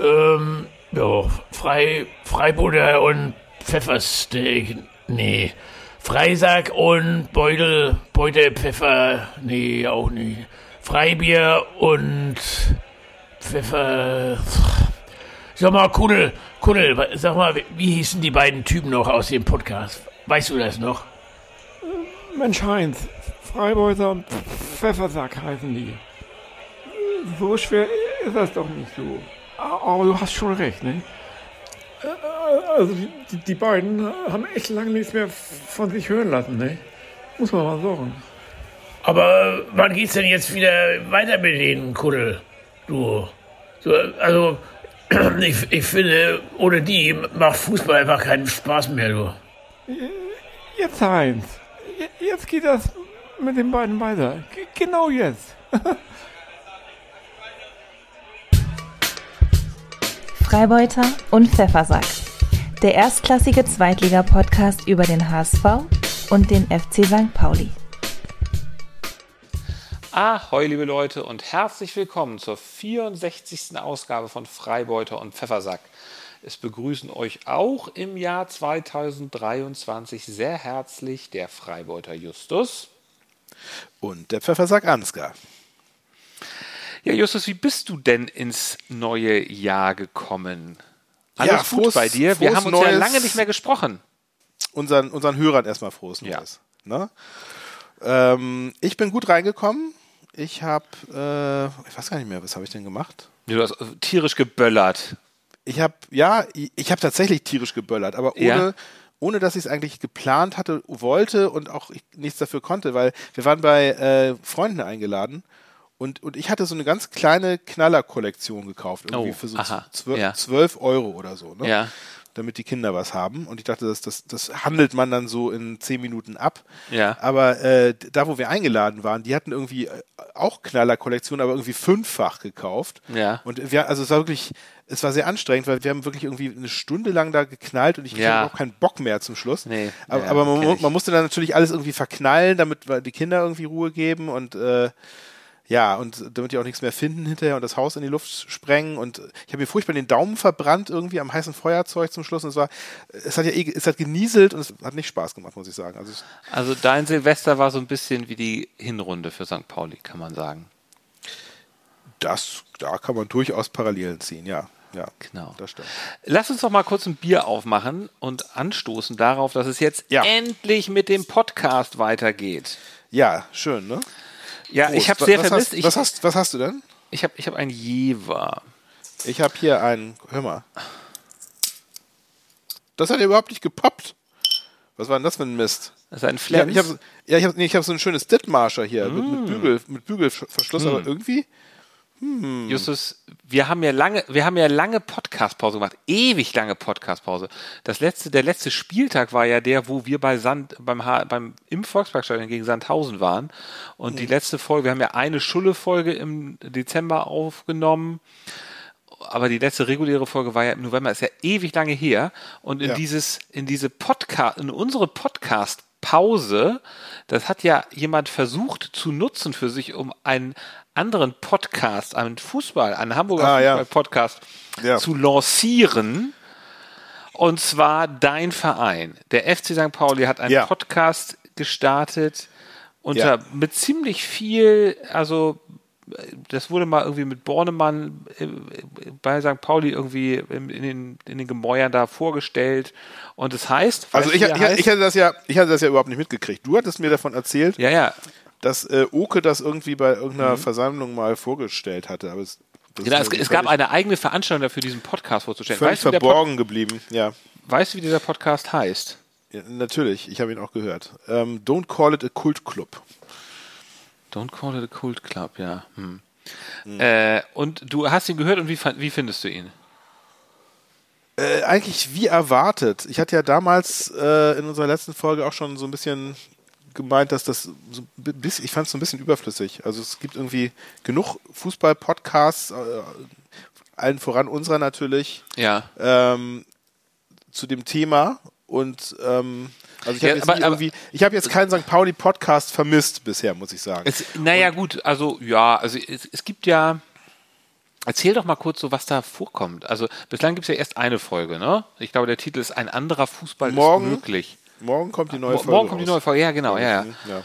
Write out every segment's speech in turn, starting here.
ähm, ja, Frei, Freibutter und Pfeffersteak. Nee. Freisack und Beutel, Beutelpfeffer. Nee, auch nicht. Freibier und Pfeffer. Sag mal, Kuddel, Kuddel, sag mal, wie hießen die beiden Typen noch aus dem Podcast? Weißt du das noch? Mensch Heinz, Freibeuter und Pfeffersack heißen die. So schwer ist das doch nicht so. Aber du hast schon recht, ne? Also die, die, beiden haben echt lange nichts mehr von sich hören lassen, ne? Muss man mal sagen. Aber wann geht's denn jetzt wieder weiter mit denen, Kuddel? Du. So, also, ich, ich finde, ohne die macht Fußball einfach keinen Spaß mehr, du. Jetzt Heinz. Jetzt geht das mit den beiden weiter. G genau jetzt. Freibeuter und Pfeffersack. Der erstklassige Zweitliga-Podcast über den HSV und den FC St. Pauli. Ahoi, liebe Leute, und herzlich willkommen zur 64. Ausgabe von Freibeuter und Pfeffersack. Es begrüßen euch auch im Jahr 2023 sehr herzlich der Freibeuter Justus und der Pfeffersack Ansgar. Ja, Justus, wie bist du denn ins neue Jahr gekommen? Alles Ja, gut frohes- bei dir? Wir haben uns ja Neues. lange nicht mehr gesprochen. Unseren, unseren Hörern erstmal frohes Ja. Neues. Ne? Ähm, ich bin gut reingekommen. Ich habe, äh, ich weiß gar nicht mehr, was habe ich denn gemacht? Du hast äh, tierisch geböllert. Ich habe, ja, ich, habe tatsächlich tierisch geböllert, aber ohne, Ja. ohne dass ich es eigentlich geplant hatte, wollte und auch ich nichts dafür konnte, weil wir waren bei äh, Freunden eingeladen und, und ich hatte so eine ganz kleine Knallerkollektion gekauft, irgendwie Oh, für so aha, zwölf, ja. 12 Euro oder so. Ne? Ja. damit die Kinder was haben. Und ich dachte, das, das, das handelt man dann so in zehn Minuten ab. Ja. Aber äh, da, wo wir eingeladen waren, die hatten irgendwie äh, auch Knallerkollektion, aber irgendwie fünffach gekauft. Ja. Und wir, also es war wirklich, es war sehr anstrengend, weil wir haben wirklich irgendwie eine Stunde lang da geknallt und ich Ja. hatte auch keinen Bock mehr zum Schluss. Nee, aber ja, aber man, man musste dann natürlich alles irgendwie verknallen, damit wir die Kinder irgendwie Ruhe geben und äh, ja, und damit die auch nichts mehr finden hinterher und das Haus in die Luft sprengen. Und ich habe mir furchtbar den Daumen verbrannt irgendwie am heißen Feuerzeug zum Schluss. Und es war, es hat ja eh, es hat genieselt und es hat nicht Spaß gemacht, muss ich sagen. Also Also dein Silvester war so ein bisschen wie die Hinrunde für St. Pauli, kann man sagen. das, da kann man durchaus Parallelen ziehen, ja. Ja, Genau. das stimmt. Lass uns doch mal kurz ein Bier aufmachen und anstoßen darauf, dass es jetzt Ja. endlich mit dem Podcast weitergeht. Ja, schön, ne? Ja, Prost. ich habe sehr was vermisst. Hast, ich was, hast, was hast du denn? ich habe ich hab ein Jever. Ich habe hier einen, hör mal. Das hat ja überhaupt nicht gepoppt. Was war denn das für ein Mist? Das ist ein Ich hab, ich hab, ja, ich habe nee, hab so ein schönes Dithmarscher hier mit, Mm. mit, Bügel, mit Bügelverschluss, aber irgendwie. Justus, wir haben ja lange, wir haben ja lange Podcastpause gemacht, ewig lange Podcastpause. Das letzte, der letzte Spieltag war ja der, wo wir bei Sand, beim, H- beim im Volksparkstadion gegen Sandhausen waren. Und die letzte Folge, wir haben ja eine Schulle-Folge im Dezember aufgenommen. Aber die letzte reguläre Folge war ja im November, ist ja ewig lange her. Und in Ja. dieses, in diese Podcast, in unsere Podcast-Pause, das hat ja jemand versucht zu nutzen für sich, um einen anderen Podcast, einen Fußball, einen Hamburger Ah, ja. Fußball-Podcast Ja. zu lancieren. Und zwar dein Verein. Der FC St. Pauli hat einen Ja. Podcast gestartet unter Ja. mit ziemlich viel, also das wurde mal irgendwie mit Bornemann äh, bei St. Pauli irgendwie in den, in den Gemäuern da vorgestellt. Und es heißt, Also ich, ich, heißt? ich, hatte das ja, ich hatte das ja überhaupt nicht mitgekriegt. Du hattest mir davon erzählt, ja, ja. dass äh, Oke das irgendwie bei irgendeiner Versammlung mal vorgestellt hatte. Aber es, das Mhm. Genau, es, es gab eine eigene Veranstaltung dafür, diesen Podcast vorzustellen. völlig Weißt verborgen geblieben. Ja. weißt du, wie dieser Podcast heißt? ja, natürlich. Ich habe ihn auch gehört. Ähm, Don't call it a Cult Club. Don't call it a cult club, ja. Hm. Äh, und du hast ihn gehört und wie, wie findest du ihn? Äh, eigentlich wie erwartet. Ich hatte ja damals äh, in unserer letzten Folge auch schon so ein bisschen gemeint, dass das so bis, ich fand es so ein bisschen überflüssig. Also es gibt irgendwie genug Fußball-Podcasts, äh, allen voran unserer natürlich, Ja. ähm, zu dem Thema und ähm, Also ich Ja, habe jetzt, aber- irgendwie- ich hab jetzt keinen St. Pauli-Podcast vermisst bisher, muss ich sagen. Es, naja, gut, also ja, also es, es gibt ja. Erzähl doch mal kurz so, was da vorkommt. Also bislang gibt es ja erst eine Folge, ne? Ich glaube, der Titel ist Ein anderer Fußball Morgen ist möglich. Morgen kommt die neue Folge Morgen kommt die neue. Folge, ja genau, ja, ja. ja.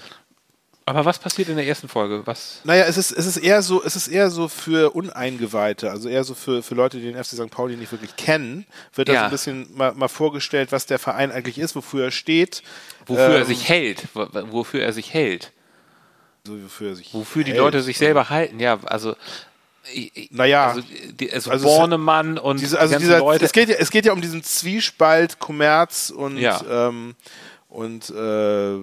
Aber was passiert in der ersten Folge? Was? Naja, es ist, es ist eher so, es ist eher so für Uneingeweihte, also eher so für, für Leute, die den FC St. Pauli nicht wirklich kennen, wird da Ja. so ein bisschen mal, mal vorgestellt, was der Verein eigentlich ist, wofür er steht. Wofür er Ähm, sich hält, wo- wofür er sich hält, So, wofür er sich wofür die hält. Leute sich selber halten, ja, also Naja. also, die, also, Also Bornemann und Diese, also die dieser, Leute. es, geht ja, es geht ja um diesen Zwiespalt Kommerz und, Ja. ähm, und äh,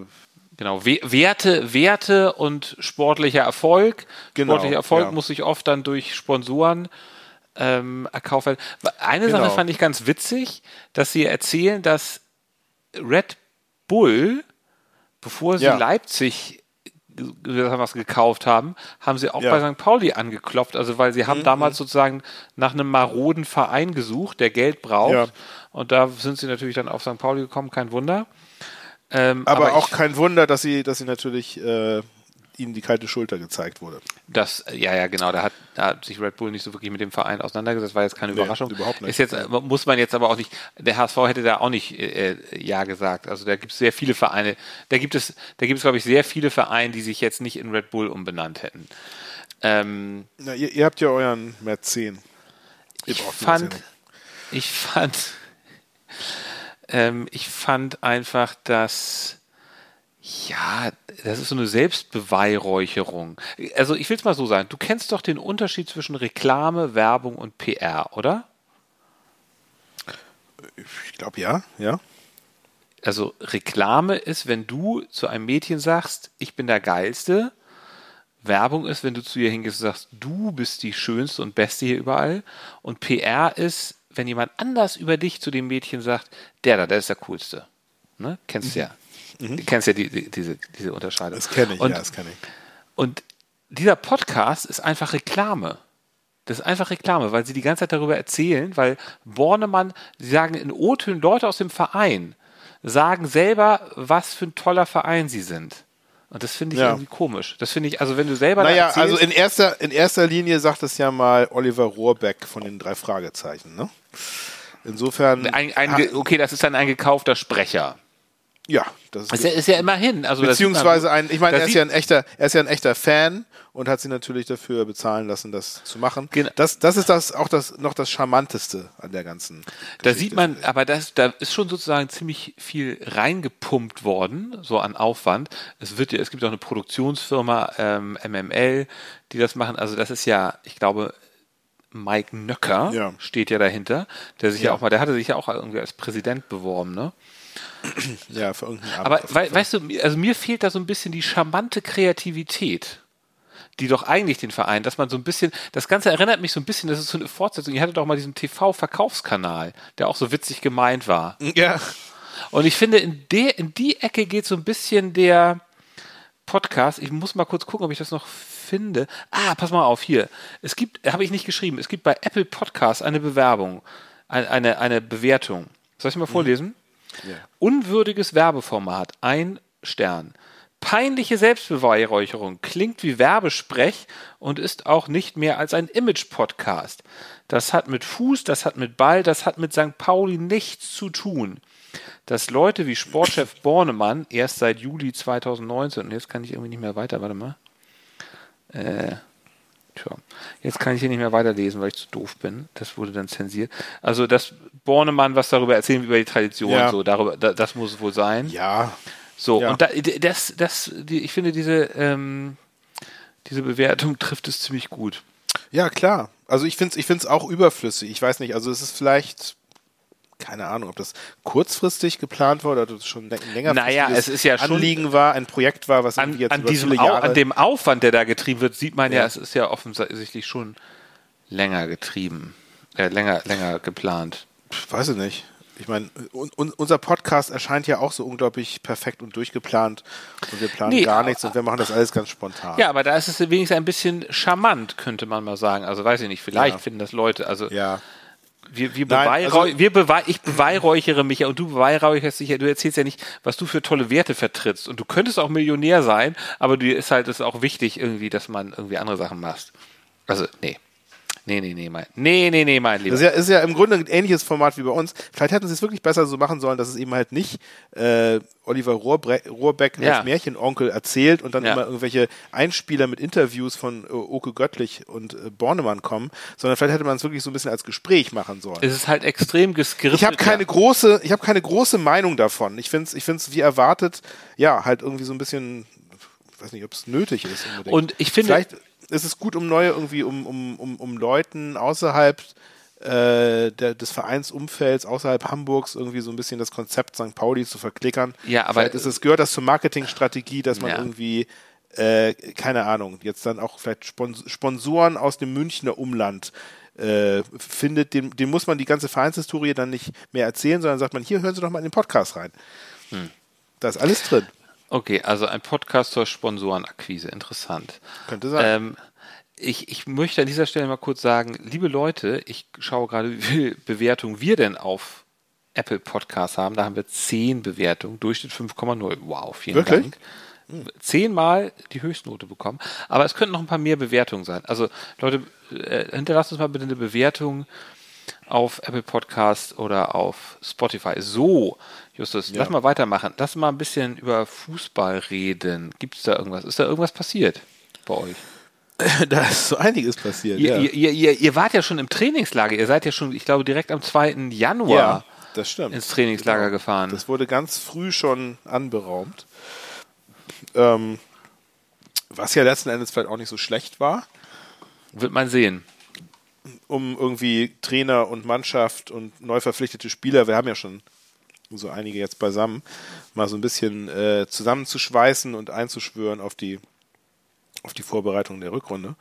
Genau, We- Werte, Werte und sportlicher Erfolg. Genau, sportlicher Erfolg ja. muss sich oft dann durch Sponsoren ähm, erkauft werden. Eine Genau. Sache fand ich ganz witzig, dass sie erzählen, dass Red Bull, bevor sie Ja. Leipzig ge- was gekauft haben, haben sie auch Ja. Mhm, bei St. Pauli angeklopft, also weil sie haben damals sozusagen nach einem maroden Verein gesucht, der Geld braucht. Ja. Und da sind sie natürlich dann auf St. Pauli gekommen, kein Wunder. Ähm, aber, auch ich, kein Wunder, dass sie, dass sie natürlich äh, ihnen die kalte Schulter gezeigt wurde. Das, ja, ja, genau, da hat, da hat sich Red Bull nicht so wirklich mit dem Verein auseinandergesetzt, war jetzt keine Nee, Überraschung. überhaupt nicht. Ist jetzt, äh, muss man jetzt aber auch nicht, der HSV hätte da auch nicht äh, Ja gesagt. Also da gibt es sehr viele Vereine, da gibt es, da gibt es, glaube ich, sehr viele Vereine, die sich jetzt nicht in Red Bull umbenannt hätten. Ähm, Na, ihr, ihr habt ja euren Mäzen. Ich fand, Mäzen. ich fand, ähm, ich fand einfach, dass ja, das ist so eine Selbstbeweihräucherung. Also ich will es mal so sagen, du kennst doch den Unterschied zwischen Reklame, Werbung und PR, oder? Ich glaube ja, ja. Also Reklame ist, wenn du zu einem Mädchen sagst, ich bin der Geilste. Werbung ist, wenn du zu ihr hingehst und sagst, du bist die Schönste und Beste hier überall. Und PR ist, wenn jemand anders über dich zu dem Mädchen sagt, der da, der ist der Coolste. Ne? Kennst du ja. Du kennst ja die, die, diese, diese Unterscheidung. Das kenne ich, und, ja, das kenne ich. Und dieser Podcast ist einfach Reklame. Das ist einfach Reklame, weil sie die ganze Zeit darüber erzählen, weil Bornemann, sie sagen in O-Tönen, Leute aus dem Verein sagen selber, was für ein toller Verein sie sind. Und das finde ich Ja. irgendwie komisch. Das finde ich, also wenn du selber Naja, erzählst, also in erster, in erster Linie sagt es ja mal Oliver Rohrbeck von den drei Fragezeichen. Ne? Insofern, ein, ein, okay, das ist dann ein gekaufter Sprecher. ja, das ist, ist ja, ist ja immerhin. Also beziehungsweise ein, ich meine, da er ist ja ein echter, er ist ja ein echter Fan und hat sie natürlich dafür bezahlen lassen, das zu machen. Genau. Das, das ist das auch das noch das Charmanteste an der ganzen. Da Geschichte, sieht man, aber das, da ist schon sozusagen ziemlich viel reingepumpt worden, so an Aufwand. Es wird ja, es gibt auch eine Produktionsfirma, ähm, MML, die das machen. Also das ist ja, ich glaube, Mike Nöcker Ja. steht ja dahinter, der sich ja. Ja. auch mal, der hatte sich ja auch irgendwie als Präsident beworben, ne? ja für irgendeinen Abend Aber Fall. weißt du, mir- also mir fehlt da so ein bisschen die charmante Kreativität, die doch eigentlich den Verein, dass man so ein bisschen, das Ganze erinnert mich so ein bisschen, das ist so eine Fortsetzung. Ihr hattet doch mal diesen TV-Verkaufskanal, der auch so witzig gemeint war. ja, Und ich finde, in, der, in die Ecke geht so ein bisschen der Podcast. Ich muss mal kurz gucken, ob ich das noch finde. Ah, pass mal auf, hier. Es gibt, habe ich nicht geschrieben, es gibt bei Apple Podcasts eine Bewerbung, eine, eine, eine Bewertung. Soll ich mal vorlesen? Unwürdiges Werbeformat, ein Stern. Peinliche Selbstbeweihräucherung klingt wie Werbesprech und ist auch nicht mehr als ein Image-Podcast. Das hat mit Fuß, das hat mit Ball, das hat mit St. Pauli nichts zu tun. Dass Leute wie Sportchef Bornemann erst seit Juli 2019, und jetzt kann ich irgendwie nicht mehr weiter, warte mal. Äh, tja, jetzt kann ich hier nicht mehr weiterlesen, weil ich zu doof bin. Das wurde dann zensiert. Also, dass Bornemann was darüber erzählen, über die Tradition, Ja. so, darüber, da, das muss es wohl sein. ja, So, Ja. und da, das, das, die, ich finde, diese, ähm, diese Bewertung trifft es ziemlich gut. ja, klar. Also ich finde es ich find's auch überflüssig. Ich weiß nicht, also es ist vielleicht, keine Ahnung, ob das kurzfristig geplant war oder ob das schon länger Naja, es ist ja schon- Anliegen war, ein Projekt war, was An, jetzt an, diesem Jahre... an dem Aufwand, der da getrieben wird, sieht man ja, Ja. es ist ja offensichtlich schon länger getrieben, äh, länger, länger geplant. Pff, weiß ich nicht. Ich meine, un, un, unser Podcast erscheint ja auch so unglaublich perfekt und durchgeplant und wir planen Nee, gar nichts und wir machen das alles ganz spontan. Ja, aber da ist es wenigstens ein bisschen charmant, könnte man mal sagen. Also weiß ich nicht, vielleicht Ja. finden das Leute. Also Ja. Wir, wir, Nein, also- wir bewei ich beweihräuchere mich ja und du beweihräucherst dich ja, du erzählst ja nicht, was du für tolle Werte vertrittst. Und du könntest auch Millionär sein, aber dir ist halt es auch wichtig irgendwie, dass man irgendwie andere Sachen macht. Also, nee. Nee, nee, nee, mein, nee, nee, nee, mein Lieber. Das ist, ja, ist ja im Grunde ein ähnliches Format wie bei uns. Vielleicht hätten sie es wirklich besser so machen sollen, dass es eben halt nicht äh, Oliver Rohrbre Rohrbeck Ja. als Märchenonkel erzählt und dann Ja. immer irgendwelche Einspieler mit Interviews von äh, Oke Göttlich und äh, Bornemann kommen, sondern vielleicht hätte man es wirklich so ein bisschen als Gespräch machen sollen. es ist halt extrem geskriptet. Ich habe keine ja. große, ich habe keine große Meinung davon. Ich finde es, ich find's wie erwartet, ja, halt irgendwie so ein bisschen, ich weiß nicht, ob es nötig ist. Unbedingt. Und ich finde- vielleicht ist es gut, um neue irgendwie, um um um, um Leuten außerhalb äh, der, des Vereinsumfelds außerhalb Hamburgs irgendwie so ein bisschen das Konzept St. Pauli zu verklickern. Ja, aber- vielleicht ist es gehört das zur Marketingstrategie, dass man Ja. irgendwie äh, keine Ahnung, jetzt dann auch vielleicht Spons Sponsoren aus dem Münchner Umland äh, findet, den, den muss man die ganze Vereinshistorie dann nicht mehr erzählen, sondern sagt man, hier hören Sie doch mal in den Podcast rein. Hm. Da ist alles drin. Okay, also ein Podcast zur Sponsorenakquise. Interessant. Könnte sein. Ähm, ich, ich möchte an dieser Stelle mal kurz sagen, liebe Leute, ich schaue gerade, wie viel Bewertung wir denn auf Apple Podcasts haben. Da haben wir 10 Bewertungen, Durchschnitt 5,0. Wow, vielen Wirklich? Dank. Zehnmal die Höchstnote bekommen. Aber es könnten noch ein paar mehr Bewertungen sein. Also Leute, äh, hinterlasst uns mal bitte eine Bewertung auf Apple Podcast oder auf Spotify. So, Justus, lass mal weitermachen. Lass mal ein bisschen über Fußball reden. Gibt es da irgendwas? Ist da irgendwas passiert bei euch? da ist so einiges passiert. Ihr, ja. ihr, ihr, ihr, wart ja schon im Trainingslager. Ihr seid ja schon, ich glaube, direkt am 2. Januar ja, ins Trainingslager Genau. gefahren. Das wurde ganz früh schon anberaumt. Ähm, was ja letzten Endes vielleicht auch nicht so schlecht war, Wird man sehen. um irgendwie Trainer und Mannschaft und neu verpflichtete Spieler, wir haben ja schon so einige jetzt beisammen, mal so ein bisschen äh, zusammenzuschweißen und einzuschwören auf die, auf die Vorbereitung der Rückrunde.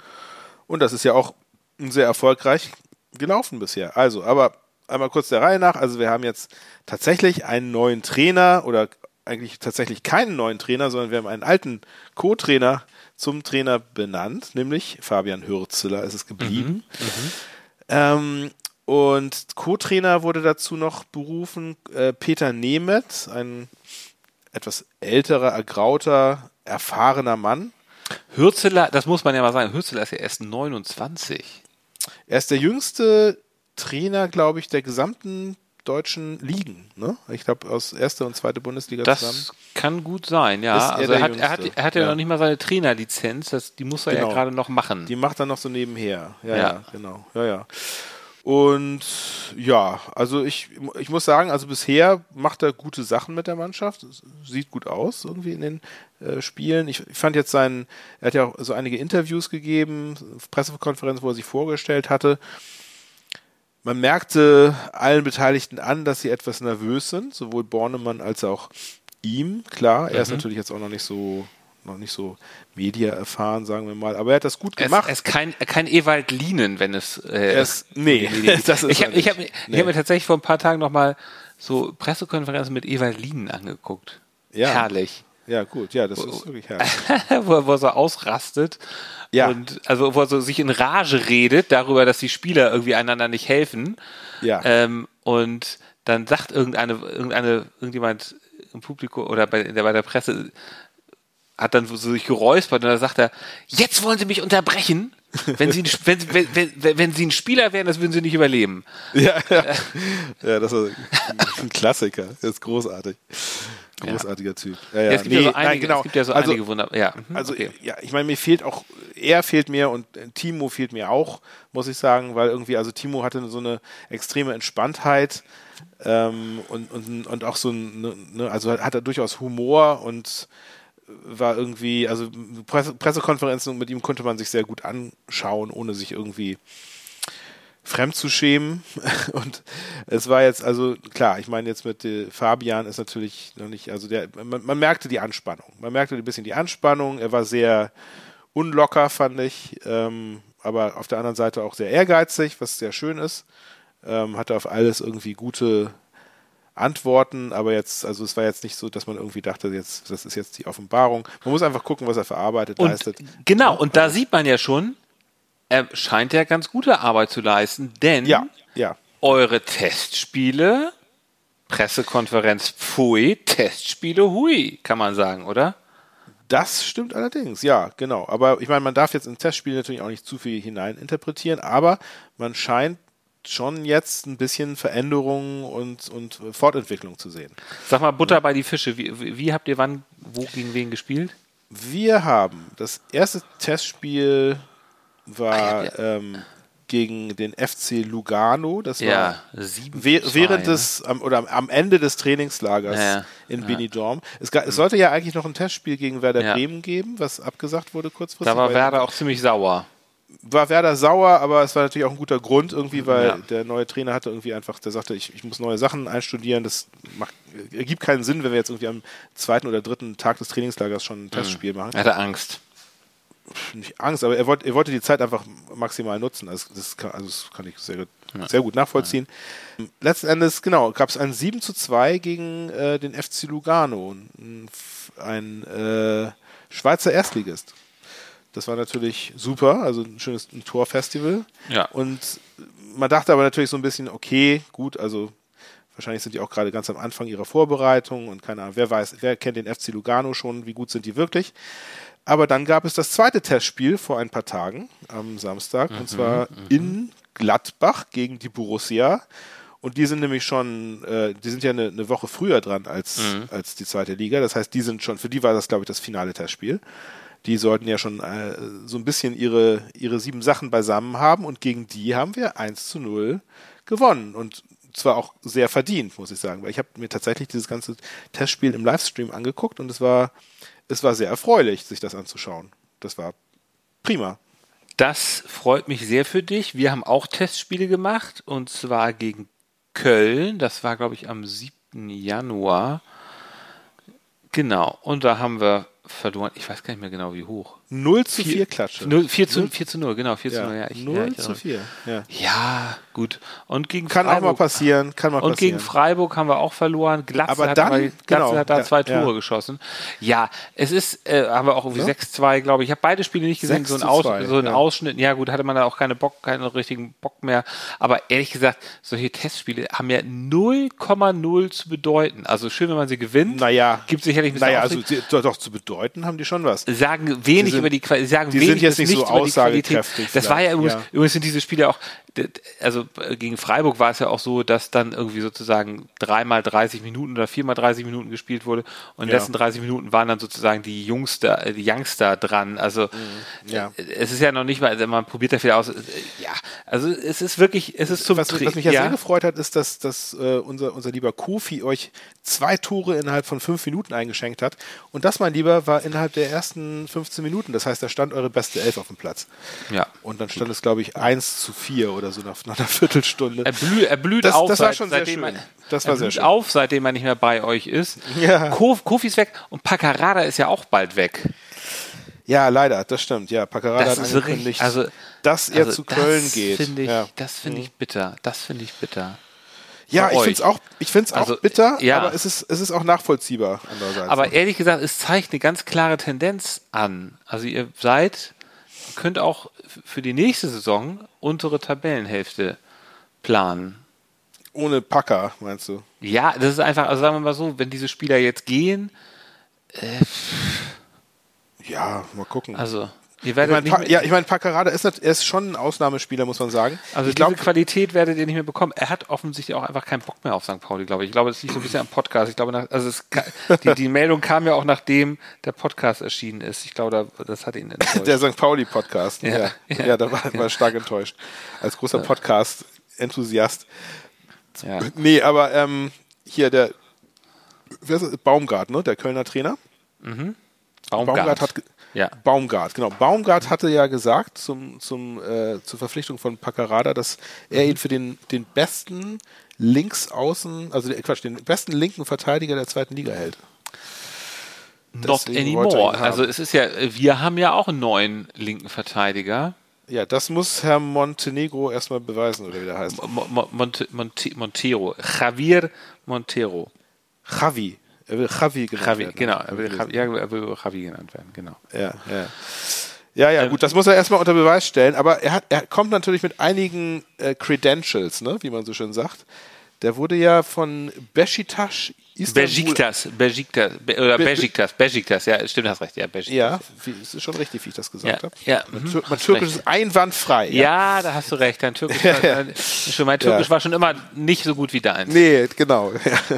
Und das ist ja auch sehr erfolgreich gelaufen bisher. Also, aber einmal kurz der Reihe nach. Also wir haben jetzt tatsächlich einen neuen Trainer oder eigentlich tatsächlich keinen neuen Trainer, sondern wir haben einen alten Co-Trainer zum Trainer benannt, nämlich Fabian Hürzeler ist es geblieben. Ähm, und Co-Trainer wurde dazu noch berufen äh, Peter Nemeth, ein etwas älterer, ergrauter, erfahrener Mann. Hürzeler, das muss man ja mal sagen, Hürzeler ist ja erst 29. Er ist der jüngste Trainer, glaube ich, der gesamten deutschen Ligen. Ne? Ich glaube, aus erste und zweite Bundesliga zusammen. Das kann gut sein, ja. Er also er hat, er hat, er hat ja, Ja. noch nicht mal seine Trainerlizenz, das, die muss er ja Genau. gerade noch machen. Die macht er noch so nebenher. Ja, Ja. ja, genau. Ja, ja. Und ja, also ich, ich muss sagen, also bisher macht er gute Sachen mit der Mannschaft. Sieht gut aus irgendwie in den äh, Spielen. Ich, ich fand jetzt seinen, er hat ja auch so einige Interviews gegeben, Pressekonferenz, wo er sich vorgestellt hatte. Man merkte allen Beteiligten an, dass sie etwas nervös sind, sowohl Bornemann als auch ihm. Klar, er ist Mhm. natürlich jetzt auch noch nicht so noch nicht so media erfahren, sagen wir mal, aber er hat das gut gemacht. er ist kein, kein Ewald Lienen, wenn es. Äh, ist- nee, das ist ich habe hab, Nee. hab mir tatsächlich vor ein paar Tagen nochmal so Pressekonferenzen mit Ewald Lienen angeguckt. Ja. Herrlich. Ja, gut, ja, das ist wirklich herrlich. wo, er, wo er so ausrastet. Ja. Und also wo er so sich in Rage redet darüber, dass die Spieler irgendwie einander nicht helfen. Ja. Ähm, und dann sagt irgendeine, irgendeine, irgendjemand im Publikum oder bei, der, bei der Presse hat dann so sich geräuspert und dann sagt er, jetzt wollen Sie mich unterbrechen. Wenn Sie, ein, wenn, wenn, wenn, wenn Sie ein Spieler wären, das würden Sie nicht überleben. Ja, ja. ja das ist ein Klassiker. Das ist großartig. Großartiger Typ. Ja, ja. Ja, es gibt ja so einige, nein, genau. es gibt ja so also, einige Wunder. Ja, mhm, Also, okay. ja, ich meine, mir fehlt auch, er fehlt mir und äh, Timo fehlt mir auch, muss ich sagen, weil irgendwie, also Timo hatte so eine extreme Entspanntheit ähm, und, und, und auch so ein, ne, ne, also hat er durchaus Humor und war irgendwie, also Presse, Pressekonferenzen mit ihm konnte man sich sehr gut anschauen, ohne sich irgendwie fremd zu schämen. Und es war jetzt, also klar, ich meine jetzt mit äh, Fabian ist natürlich noch nicht, also der, man, man merkte die Anspannung. Man merkte ein bisschen die Anspannung. Er war sehr unlocker, fand ich, ähm, aber auf der anderen Seite auch sehr ehrgeizig, was sehr schön ist. Ähm, hatte auf alles irgendwie gute Antworten, aber jetzt, also es war jetzt nicht so, dass man irgendwie dachte, jetzt, das ist jetzt die Offenbarung. Man muss einfach gucken, was er verarbeitet, Und, leistet. genau, und da sieht man ja schon, er scheint ja ganz gute Arbeit zu leisten, denn Ja, ja. eure Testspiele, Pressekonferenz Pfui, Testspiele Hui, kann man sagen, oder? Das stimmt allerdings, ja, genau. Aber ich meine, man darf jetzt in Testspiele natürlich auch nicht zu viel hineininterpretieren, aber man scheint schon jetzt ein bisschen Veränderungen und, und Fortentwicklung zu sehen. Sag mal, Butter bei die Fische. Wie, wie, habt ihr wann, wo gegen wen gespielt? Wir haben das erste Testspiel war Ah, ja, ähm, gegen den FC Lugano. Das war Ja, sieben. We während zwei, des am, oder am- am Ende des Trainingslagers Ja, in Ja. Benidorm. Es, ga, es sollte ja eigentlich noch ein Testspiel gegen Werder Ja. Bremen geben, was abgesagt wurde Ne? kurzfristig. Da war Werder auch ziemlich sauer. War Werder sauer, aber es war natürlich auch ein guter Grund irgendwie, weil Ja. der neue Trainer hatte irgendwie einfach, der sagte, ich, ich muss neue Sachen einstudieren, das macht, ergibt keinen Sinn, wenn wir jetzt irgendwie am zweiten oder dritten Tag des Trainingslagers schon ein Testspiel machen. Er hatte Angst. Nicht Angst, aber er wollte, er wollte die Zeit einfach maximal nutzen. Also das kann, also das kann ich sehr, gut- sehr gut nachvollziehen. Letzten Endes, genau, gab es ein 7 zu 2 gegen äh, den FC Lugano, ein, ein äh, Schweizer Erstligist. Das war natürlich super, also ein schönes Torfestival. Ja. Und man dachte aber natürlich so ein bisschen, okay, gut, also wahrscheinlich sind die auch gerade ganz am Anfang ihrer Vorbereitung und keine Ahnung, wer weiß, wer kennt den FC Lugano schon, wie gut sind die wirklich. Aber dann gab es das zweite Testspiel vor ein paar Tagen am Samstag und zwar in Gladbach gegen die Borussia. Und die sind nämlich schon, äh, die sind ja eine, eine Woche früher dran als, als die zweite Liga. Das heißt, die sind schon, für die war das, glaube ich, das finale Testspiel. Die sollten ja schon äh, so ein bisschen ihre, ihre sieben Sachen beisammen haben und gegen die haben wir 1 zu 0 gewonnen. Und zwar auch sehr verdient, muss ich sagen, weil ich habe mir tatsächlich dieses ganze Testspiel im Livestream angeguckt und es war, es war sehr erfreulich, sich das anzuschauen. Das war prima. Das freut mich sehr für dich. Wir haben auch Testspiele gemacht und zwar gegen Köln. Das war, glaube ich, am 7. Januar. Genau. Und da haben wir verloren. Ich weiß gar nicht mehr genau, wie hoch. 0 zu 4 Klatsche. 0, 4, zu, 4 zu 0, genau. 4 zu 0. ja, Ja, ich, 0 ja, ich zu erinnere 4. Ja. Ja, gut. Und gegen Kann auch mal Freiburg- passieren, kann mal Und passieren. gegen Freiburg haben wir auch verloren. Glatze Aber hat, dann- aber, Glatze genau, hat da ja, zwei Tore ja. geschossen. Ja, es ist, äh, haben wir auch irgendwie Ja. 6-2, glaube ich. Ich habe beide Spiele nicht gesehen. 6 So ein, Aus, 2, so ein ja. Ausschnitt. Ja, gut, hatte man da auch keine Bock, keinen richtigen Bock mehr. Aber ehrlich gesagt, solche Testspiele haben ja 0,0 zu bedeuten. Also schön, wenn man sie gewinnt. Naja, Gibt sicherlich ein bisschen naja also Aufsicht. sie, doch, doch, zu bedeuten haben die schon was. sagen wenig sind- über die Qualität, sagen die sind jetzt nicht so aussagekräftig Das war ja übrigens, ja. übrigens sind diese Spiele auch, also äh, gegen Freiburg war es ja auch so, dass dann irgendwie sozusagen dreimal 30 Minuten oder viermal 30 Minuten gespielt wurde und in Ja. letzten 30 Minuten waren dann sozusagen die Jungster, äh, die Youngster dran. Also Mhm. Ja. äh, es ist ja noch nicht mal, also man probiert da viel aus. Ja, also es ist wirklich, es ist zum was, was mich ja, ja. sehr gefreut hat, ist, dass, dass äh, unser, unser lieber Kofi euch zwei Tore innerhalb von fünf Minuten eingeschenkt hat. Und das, mein Lieber, war innerhalb der ersten 15 Minuten. Das heißt, da stand eure beste Elf auf dem Platz. Ja. Und dann stand es, glaube ich, 1 zu 4 oder so nach, nach einer Viertelstunde. Er blüht, er blüht Das- auf, das war seit- schon sehr seitdem schön. Er, Das er war sehr blüht schön. auf, seitdem er nicht mehr bei euch ist. Ja. Kof, Kofi ist weg und Paccarada ist ja auch bald weg. Ja, leider, das stimmt. Ja, Paccarada Das hat angekündigt, richtig, also, dass er also zu Köln das geht. Ich, ja, Das finde ich bitter. Das finde ich bitter. Ja ich finde es auch, ich find's auch Also, bitter, ja. aber es ist, es ist auch nachvollziehbar andererseits. Aber ehrlich gesagt, es zeigt eine ganz klare Tendenz an. Also ihr seid, könnt auch für die nächste Saison untere Tabellenhälfte planen. Ohne Packer, meinst du? Ja, das ist einfach, also sagen wir mal so, wenn diese Spieler jetzt gehen, Ja, mal gucken. also ihr ich werdet meine, pa mehr, ja, ich mein, Paccarada ist, er ist schon ein Ausnahmespieler, muss man sagen. Also ich diese glaube, Qualität werdet ihr nicht mehr bekommen. Er hat offensichtlich auch einfach keinen Bock mehr auf St. Pauli, glaube ich. Ich glaube, das liegt so ein bisschen am Podcast. Ich glaube, nach, also es, die, die Meldung kam ja auch nachdem der Podcast erschienen ist. Ich glaube, da, das hat ihn enttäuscht. der St. Pauli-Podcast. Ja, Ja, ja. ja. da war, war stark enttäuscht. Als großer Podcast-Enthusiast. ja. Nee, aber ähm, hier der wer ist? Baumgart, ne? Der Kölner Trainer. Baumgart hat ge- ja. Baumgart, genau. Baumgart hatte ja gesagt zum, zum, äh, zur Verpflichtung von Paccarada, dass er Mhm. ihn für den, den besten Linksaußen, also der, Quatsch, den besten linken Verteidiger der zweiten Liga hält. Not Deswegen anymore. Also es ist ja, wir haben ja auch einen neuen linken Verteidiger. Ja, das muss Herr Montenegro erstmal beweisen, oder wie der heißt. Mo- Mo- Monte, Monte, Montero. Javier Montero. Javi. Er will Javi genannt Javi, werden. genau. Er will. Javi, ja, er will Javi genannt werden, genau. Ja, ja. Ja, ja, gut, das muss er erstmal unter Beweis stellen, aber er, hat, er kommt natürlich mit einigen äh, Credentials, ne, wie man so schön sagt. Der wurde ja von Besiktas. Besiktas, Besiktas, Be oder Be- Besiktas, Besiktas, ja, stimmt, hast recht, ja, Besiktas. Ja, es ist schon richtig, wie ich das gesagt Ja, habe. ja, Mein, mhm, Tür mein Türkisch ist einwandfrei. Ja, da hast du recht. Dein Türkisch, war, äh, schon, mein Türkisch Ja. war schon immer nicht so gut wie deins. Nee, genau.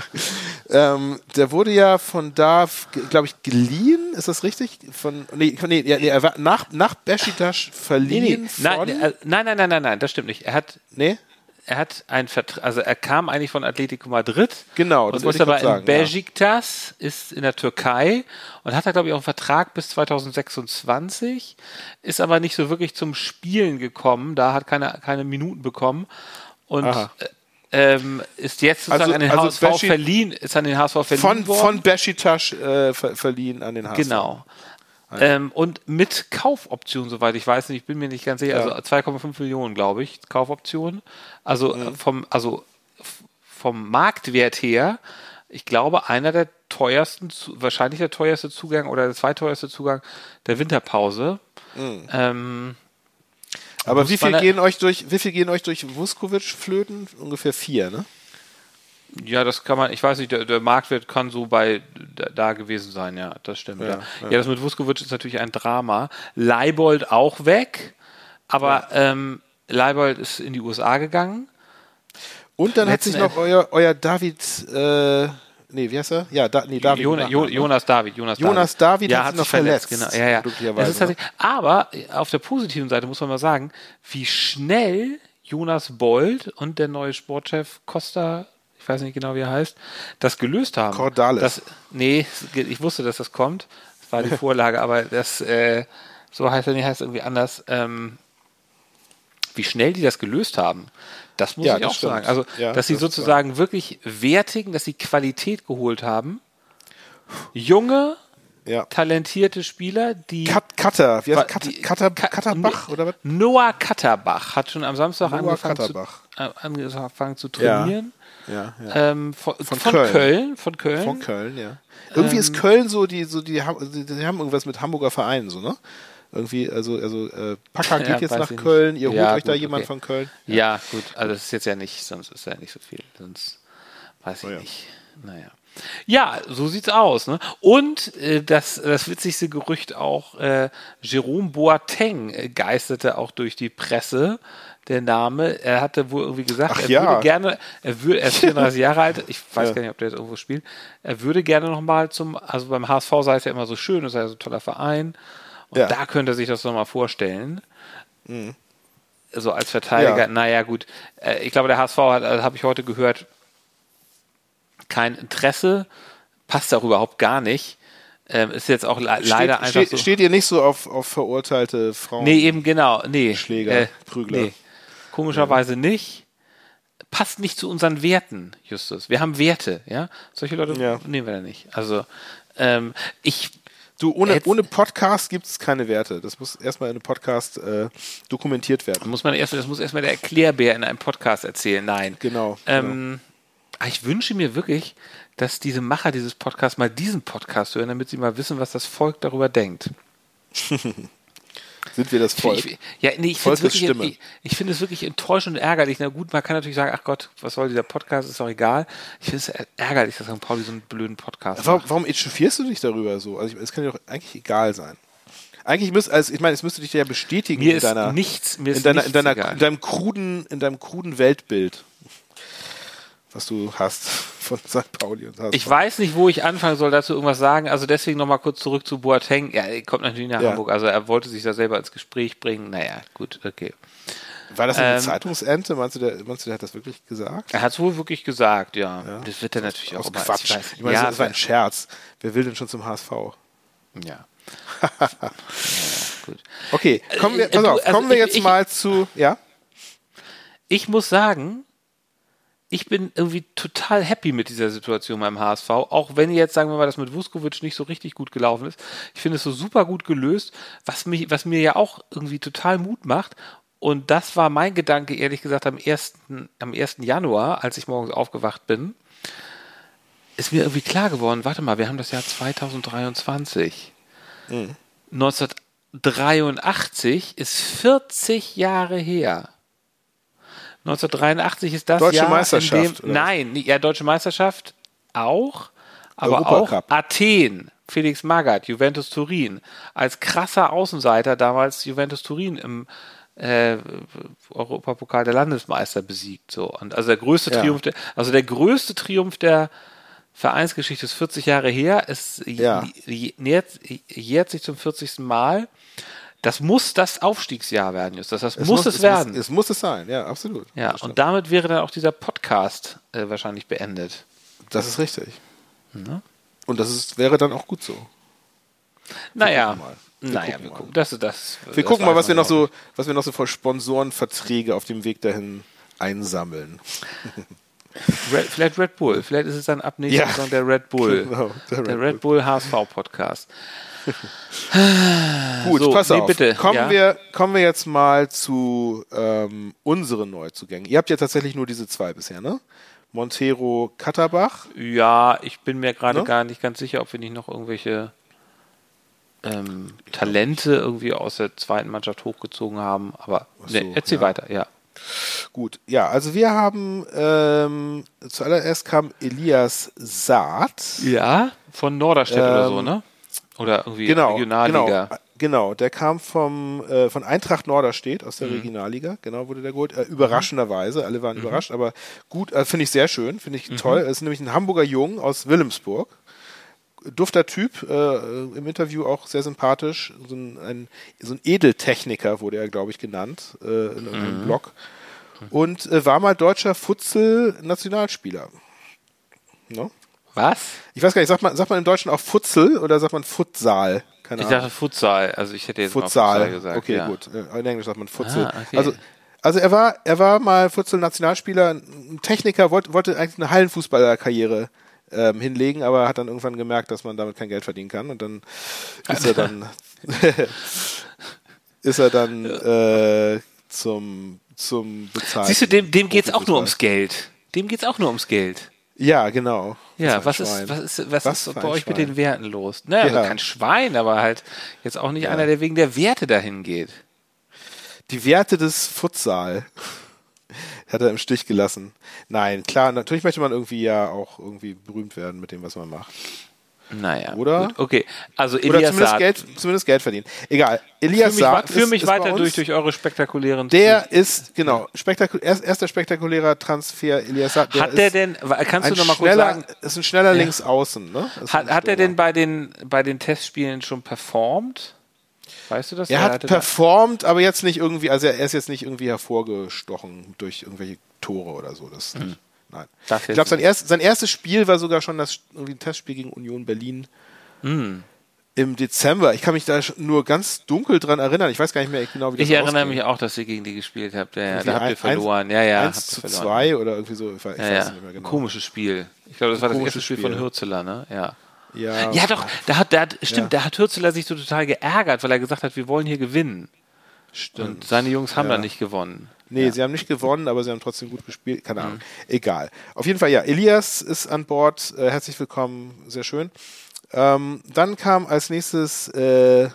ähm, der wurde ja von da, glaube ich, geliehen, ist das richtig? Von, nee, nee, ja, nee er war nach, nach Besiktas Nee, verliehen nee. äh, nein, nein, nein, nein, nein, das stimmt nicht. Er hat, nee? Er hat ein Vertrag, also er kam eigentlich von Atletico Madrid. Genau, das und ist aber in sagen, ja. Ist in der Türkei und hat da, glaube ich, auch einen Vertrag bis 2026, ist aber nicht so wirklich zum Spielen gekommen, da hat keine, keine Minuten bekommen und Aha. äh, ähm, ist jetzt sozusagen Also- an den also HSV verliehen, ist an den HSV verliehen Von, worden. von Besiktas äh, ver verliehen an den HSV. Genau. Ähm, und mit Kaufoption, soweit ich weiß, ich bin mir nicht ganz sicher, Ja. also 2,5 Millionen, glaube ich, Kaufoption. Also äh, vom, also vom Marktwert her, ich glaube, einer der teuersten, wahrscheinlich der teuerste Zugang oder der zweiteuerste Zugang der Winterpause. Ähm, Aber wie viel gehen euch durch, wie viel gehen euch durch Vuskovic flöten? Ungefähr vier, ne? Ja, das kann man, ich weiß nicht, der, der Marktwert kann so bei da, da gewesen sein, ja, das stimmt. Ja, Ja, ja. ja. das mit Vuskovic ist natürlich ein Drama. Leibold auch weg, aber ähm, Leibold ist in die USA gegangen. Und dann hat Letzten sich noch euer, euer David, äh, nee, wie heißt er? Ja, da, nee, David. Jo, mit jo, Nachnamen, ne? Jonas David. Jonas, Jonas David ja, hat hat sich noch verletzt. verletzt, Genau, ja, ja. Das ist tatsächlich, aber auf der positiven Seite muss man mal sagen, wie schnell Jonas Bold und der neue Sportchef Costa, ich weiß nicht genau, wie er heißt, das gelöst haben. Cordalis. Das, nee, ich wusste, dass das kommt. Das war die Vorlage, aber das, äh, so heißt er nicht, heißt irgendwie anders. Ähm, wie schnell die das gelöst haben, das muss Ja, ich das auch stimmt. sagen. Also, Ja, dass sie das sozusagen wirklich wertigen, dass sie Qualität geholt haben. Junge, Ja. talentierte Spieler, die. Kat Cutter, wie heißt die- Cutter, Ka- Katterbach oder was? Noah Katterbach hat schon am Samstag Noah angefangen zu, äh, angefangen zu trainieren. Ja, ja. Ähm, von, von, Köln. Köln. Von Köln. Von Köln, ja. Irgendwie ist Köln so, die, so, die, haben- die, die haben irgendwas mit Hamburger Vereinen, so, ne? Irgendwie, also, also, äh, Packer Ja, geht jetzt weiß nach. Köln, ihr holt Ja, euch da gut, jemand okay. von Köln. Ja, gut, also das ist jetzt ja nicht, sonst ist ja nicht so viel. Sonst weiß ich Oh ja. nicht. Naja. Ja, so sieht's aus. Ne? Und äh, das, das witzigste Gerücht auch, äh, Jerome Boateng äh, geisterte auch durch die Presse. Der Name, er hatte wohl irgendwie gesagt, Ach er ja. würde gerne, er würde, er ist 34 Jahre alt, ich weiß Ja. gar nicht, ob der jetzt irgendwo spielt, er würde gerne nochmal zum, also beim HSV sei es ja immer so schön, es sei ja so ein toller Verein. Und Ja. da könnte er sich das nochmal vorstellen so als Verteidiger, Ja. naja, gut. Äh, ich glaube, der HSV hat, also habe ich heute gehört, kein Interesse, passt auch überhaupt gar nicht. Ähm, ist jetzt auch le leider steht, einfach steht, so. steht ihr nicht so auf, auf verurteilte Frauen? nee, eben genau. Nee. Schläger, Prügler. Komischerweise nicht. Passt nicht zu unseren Werten, Justus. Wir haben Werte, ja. Solche Leute Ja. nehmen wir da nicht. Also, ähm, ich Du, ohne, ohne Podcast gibt es keine Werte. Das muss erstmal in einem Podcast äh, dokumentiert werden. muss man erst, das muss erstmal der Erklärbär in einem Podcast erzählen. Nein. Genau. Ähm, ah, Ich wünsche mir wirklich, dass diese Macher dieses Podcasts mal diesen Podcast hören, damit sie mal wissen, was das Volk darüber denkt. Sind wir das Volk? Ich, ja, nee, ich finde es wirklich, es wirklich enttäuschend und ärgerlich. Na gut, man kann natürlich sagen, ach Gott, was soll dieser Podcast, ist doch egal. Ich finde es ärgerlich, dass St. Pauli so einen blöden Podcast Warum, macht. warum echauffierst du dich darüber so? Also, es kann dir doch eigentlich egal sein. Eigentlich müsste, also ich meine, es müsste dich ja bestätigen Mir in ist deiner, nichts, mir ist in deiner, nichts in deiner, egal. in deinem kruden, in deinem kruden Weltbild, was du hast von St. Pauli und HSV. Ich weiß nicht, wo ich anfangen soll, dazu irgendwas sagen. Also deswegen nochmal kurz zurück zu Boateng. Ja, er kommt natürlich nach Ja. Hamburg. Also er wollte sich da selber ins Gespräch bringen. Naja, gut, okay. War das eine ähm, Zeitungsente? Meinst du, der, meinst du, der hat das wirklich gesagt? Er hat es wohl wirklich gesagt, ja. Das wird er natürlich auch immer. Quatsch. weiß- Ich meine, ja, das war ein Scherz. Wer will denn schon zum HSV? ja. ja, gut. Okay, kommen wir, Äh, pass du, auf, also kommen wir ich- jetzt ich- mal zu, ja? Ich muss sagen, ich bin irgendwie total happy mit dieser Situation beim HSV, auch wenn jetzt, sagen wir mal, das mit Vuskovic nicht so richtig gut gelaufen ist. Ich finde es so super gut gelöst, was, mich, was mir ja auch irgendwie total Mut macht. Und das war mein Gedanke, ehrlich gesagt, am 1. am 1. Januar, als ich morgens aufgewacht bin, ist mir irgendwie klar geworden, warte mal, wir haben das Jahr 2023. 1983 ist 40 Jahre her. 1983 ist das Deutsche Jahr, Meisterschaft, in dem, nein, ja, Deutsche Meisterschaft auch, aber Europacup. auch Athen, Felix Magath, Juventus Turin, als krasser Außenseiter damals Juventus Turin im äh, Europapokal der Landesmeister besiegt. So. Und also der größte Ja. Triumph, der, also der größte Triumph der Vereinsgeschichte ist 40 Jahre her. Es Ja. j- nähert, jährt sich zum 40. Mal. Das muss das Aufstiegsjahr werden, Justus. Das muss es, werden. Es, muss es sein, ja, absolut. ja, Das und stimmt. damit wäre dann auch dieser Podcast äh, wahrscheinlich beendet. das ist richtig. Ne? Und das ist, wäre dann auch gut so. Naja. Wir naja, gucken wir mal. gucken. Das, das, Wir das gucken mal, was wir noch so, was wir noch so für Sponsorenverträge auf dem Weg dahin einsammeln. Red, vielleicht Red Bull. Vielleicht ist es dann ab nächster Ja. Saison der Red Bull. Genau, der der, Red Red Bull HSV Podcast. Gut, So, pass nee, auf. bitte, Kommen, ja. wir, kommen wir jetzt mal zu ähm, unseren Neuzugängen. Ihr habt ja tatsächlich nur diese zwei bisher, ne? Montero, Katterbach. Ja, ich bin mir gerade Ne? gar nicht ganz sicher, ob wir nicht noch irgendwelche ähm, Talente irgendwie aus der zweiten Mannschaft hochgezogen haben. Aber Ach so, nee, erzähl ja. weiter, ja. Gut, ja, also wir haben ähm, zuallererst kam Elias Saad. Ja, von Norderstedt oder so, Ähm, ne? Oder irgendwie Genau, Regionalliga. genau, genau. Der kam vom äh, von Eintracht Norderstedt aus Mhm. der Regionalliga. Genau wurde der geholt. Äh, überraschenderweise, alle waren überrascht, aber gut, äh, finde ich sehr schön, finde Mhm. ich toll. Es ist nämlich ein Hamburger Jung aus Wilhelmsburg. Dufter Typ, äh, im Interview auch sehr sympathisch. So ein, ein, so ein Edeltechniker wurde er, glaube ich, genannt äh, in einem Mhm. Blog. Und äh, war mal deutscher Futzel-Nationalspieler. Ne? Was? Ich weiß gar nicht, sagt man, sagt man im Deutschen auch Futzel oder sagt man Futsal? Keine Ich Ahnung. dachte Futsal. Also ich hätte jetzt mal Futsal. Futsal gesagt. okay, ja. gut. Äh, In Englisch sagt man Futzel. Ah, okay. Also, also er war, er war mal Futzel-Nationalspieler, ein Techniker, wollte, wollte eigentlich eine Hallenfußballerkarriere ähm, hinlegen, aber hat dann irgendwann gemerkt, dass man damit kein Geld verdienen kann und dann ist er dann ist er dann äh, zum zum Bezahlen. Siehst du, dem, dem geht's auch nur ums Geld. Dem geht's auch nur ums Geld. Ja, genau. Ja, was ist, was ist, was, Was ist bei euch mit den Werten los? Naja, also Ja. kein Schwein, aber halt jetzt auch nicht einer, der wegen der Werte dahin geht. Die Werte des Futsal hat er im Stich gelassen. Nein, klar, natürlich möchte man irgendwie ja auch irgendwie berühmt werden mit dem, was man macht. Naja. Oder? Gut, okay. Also Oder Elias zumindest Saad. Geld, zumindest Geld verdienen. Egal. Elias Führ mich, Saad führ ist, mich ist weiter durch, durch eure spektakulären Der ist, genau, spektakul erst, erster spektakulärer Transfer, Elias Saad. Der Hat der denn, kannst du noch mal kurz sagen, ist ein schneller Linksaußen, ne? Ist hat, hat er denn bei den, bei den Testspielen schon performt? Weißt du das? Er Oder hat performt, aber jetzt nicht irgendwie, also er ist jetzt nicht irgendwie hervorgestochen durch irgendwelche Tore oder so. Das nicht. Nein. Das ich glaube, sein, erst, sein erstes Spiel war sogar schon das irgendwie ein Testspiel gegen Union Berlin Hm. im Dezember. Ich kann mich da nur ganz dunkel dran erinnern. Ich weiß gar nicht mehr genau, wie das Ich erinnere ausging. mich auch, dass ihr gegen die gespielt habt. Ja, da habt ein- ihr verloren. Ja, ja, 1 habt zu. 2 oder irgendwie so. Ich weiß, Ja, ja. nicht mehr Ein genau. komisches Spiel. Ich glaube, das war das erste komisches Spiel von Spiel. Hürzeler, ne? Ja. Ja, Ja, doch, da hat, da hat, stimmt, Ja. da hat Hürzeler sich so total geärgert, weil er gesagt hat, wir wollen hier gewinnen. stimmt. Und seine Jungs haben Ja. dann nicht gewonnen. Nee, sie haben nicht gewonnen, aber sie haben trotzdem gut gespielt. Keine Mhm. Ahnung. Egal. Auf jeden Fall, ja, Elias ist an Bord. Äh, herzlich willkommen. Sehr schön. Ähm, dann kam als nächstes äh,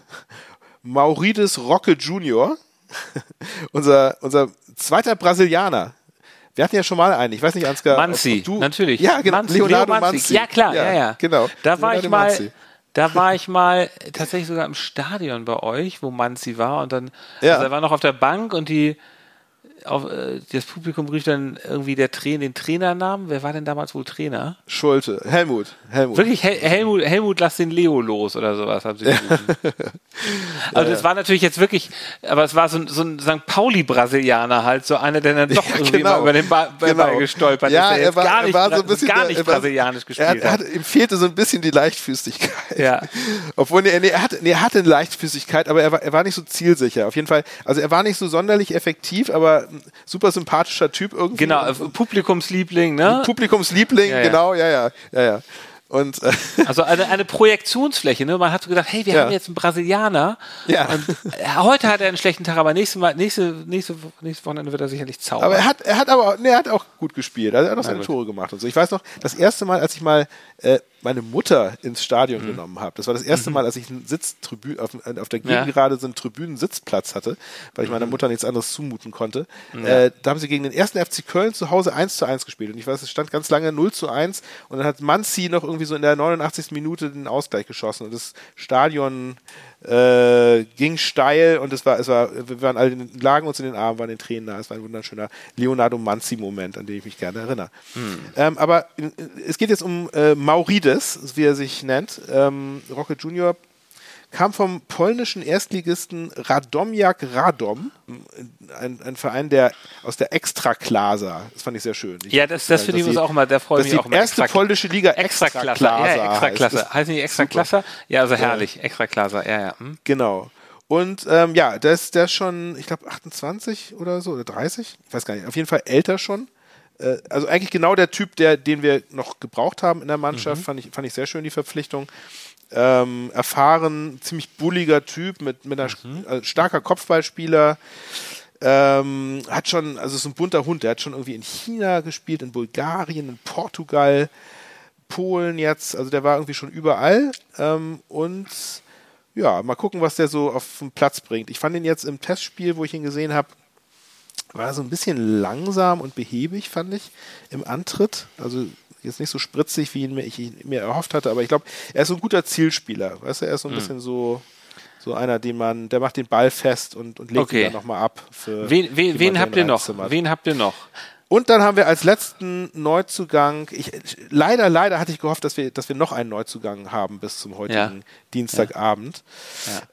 Maurides Rocke Junior. unser, unser zweiter Brasilianer. Wir hatten ja schon mal einen. Ich weiß nicht, Ansgar. Manzi, du, natürlich. Ja, genau. Manzi, Leonardo Leo Manzi. Ja, klar, ja, ja. Genau. Da war ich Leonardo mal, Manzi. da war ich mal tatsächlich sogar im Stadion bei euch, wo Manzi war und dann, Ja. also er war noch auf der Bank und die, auf, äh, das Publikum rief dann irgendwie der Trainer, den Trainernamen. Wer war denn damals wohl Trainer? Schulte. Helmut. Helmut. Wirklich, Hel Helmut, Helmut, lass den Leo los oder sowas haben sie gerufen. Also das war natürlich jetzt wirklich, aber es war so ein, so ein St. Pauli-Brasilianer halt, so einer, der dann doch Ja, irgendwie genau. mal über den Ba- Ball Genau. gestolpert ja, ist, der er war, gar er nicht, war so ein bisschen gar nicht war- brasilianisch er, gespielt er hat. hat. Ihm fehlte so ein bisschen die Leichtfüßigkeit. Ja. Obwohl, nee, nee, er, hatte, nee, er hatte eine Leichtfüßigkeit, aber er war, er war nicht so zielsicher. Auf jeden Fall, also er war nicht so sonderlich effektiv, aber super sympathischer Typ irgendwie. Genau, äh, Publikumsliebling, ne? Publikumsliebling, Ja, ja. genau, ja, ja, ja, ja. Und äh, Also eine, eine Projektionsfläche, ne? Man hat so gedacht, hey, wir Ja. haben jetzt einen Brasilianer. Ja. Und äh, heute hat er einen schlechten Tag, aber nächste Mal, nächste, nächste, nächste Wochenende wird er sicherlich zaubern. Aber er hat, er hat aber, nee, er hat auch gut gespielt. Also er hat auch seine. Tore gemacht und so. Ich weiß noch, das erste Mal, als ich mal äh, meine Mutter ins Stadion mhm. genommen habe. Das war das erste mhm. Mal, als ich einen Sitztribü auf, auf der Gegengerade ja. so einen Tribünen-Sitzplatz hatte, weil ich meiner mhm. Mutter nichts anderes zumuten konnte. Ja. Äh, da haben sie gegen den ersten FC Köln zu Hause 1 zu 1 gespielt. Und ich weiß, es stand ganz lange 0 zu 1 und dann hat Manzi noch irgendwie so in der 89. Minute den Ausgleich geschossen und das Stadion äh, ging steil und es war, es war, wir waren alle, lagen uns in den Armen, waren in Tränen da. Es war ein wunderschöner Leonardo Manzi-Moment, an den ich mich gerne erinnere. Hm. Ähm, aber äh, es geht jetzt um äh, Maurides, wie er sich nennt. Ähm, Rocket Junior kam vom polnischen Erstligisten Radomiak Radom, ein, ein Verein der aus der Extraklasa. Das fand ich sehr schön. Ich, ja, das, das finde ich uns auch immer, da freue ich mich auch immer. erste Extra, polnische Liga Extraklasse. Ja, Extraklasse. Heißt, heißt nicht Extraklasse? Ja, also herrlich. Ja. Extraklasse, ja, ja. Hm. Genau. Und ähm, ja, der ist, der ist schon, ich glaube, 28 oder so, oder 30? Ich weiß gar nicht. Auf jeden Fall älter schon. Äh, also eigentlich genau der Typ, der, den wir noch gebraucht haben in der Mannschaft. Mhm. Fand, ich, fand ich sehr schön, die Verpflichtung ähm, erfahren, ziemlich bulliger Typ mit, mit einer mhm. äh, starker Kopfballspieler. Ähm, hat schon, also ist ein bunter Hund, der hat schon irgendwie in China gespielt, in Bulgarien, in Portugal, Polen jetzt, also der war irgendwie schon überall. Ähm, und ja, mal gucken, was der so auf den Platz bringt. Ich fand ihn jetzt im Testspiel, wo ich ihn gesehen habe, war so ein bisschen langsam und behäbig, fand ich, im Antritt. Also Jetzt nicht so spritzig, wie ihn mir, ich ihn mir erhofft hatte, aber ich glaube, er ist so ein guter Zielspieler. Weißt du, er ist so ein mhm. bisschen so, so einer, den man, der macht den Ball fest und, und legt okay. ihn dann nochmal ab. Für wen wen, wen habt ihr noch? Wen habt ihr noch? Und dann haben wir als letzten Neuzugang, ich, leider, leider hatte ich gehofft, dass wir, dass wir noch einen Neuzugang haben bis zum heutigen ja. Dienstagabend.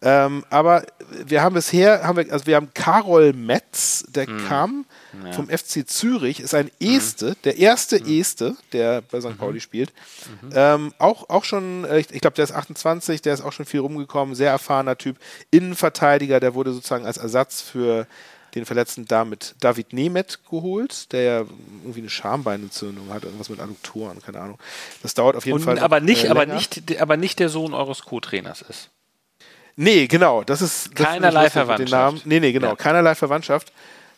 Ja. Ähm, aber wir haben bisher, haben wir, also wir haben Karol Metz, der mhm. kam ja. vom FC Zürich, ist ein Este, mhm. der erste mhm. Este, der bei St. Mhm. Pauli spielt. Mhm. Ähm, auch, auch schon, äh, ich, ich glaube, der ist 28, der ist auch schon viel rumgekommen, sehr erfahrener Typ, Innenverteidiger, der wurde sozusagen als Ersatz für den verletzten damit David Nemeth geholt, der ja irgendwie eine Schambeinentzündung hat, irgendwas mit Adduktoren, keine Ahnung. Das dauert auf jeden Und, Fall. Aber nicht, äh, aber nicht, aber nicht der Sohn eures Co-Trainers ist. Nee, genau. Das ist das keinerlei Verwandtschaft. Den Namen. Nee, nee, genau. Ja. Keinerlei Verwandtschaft.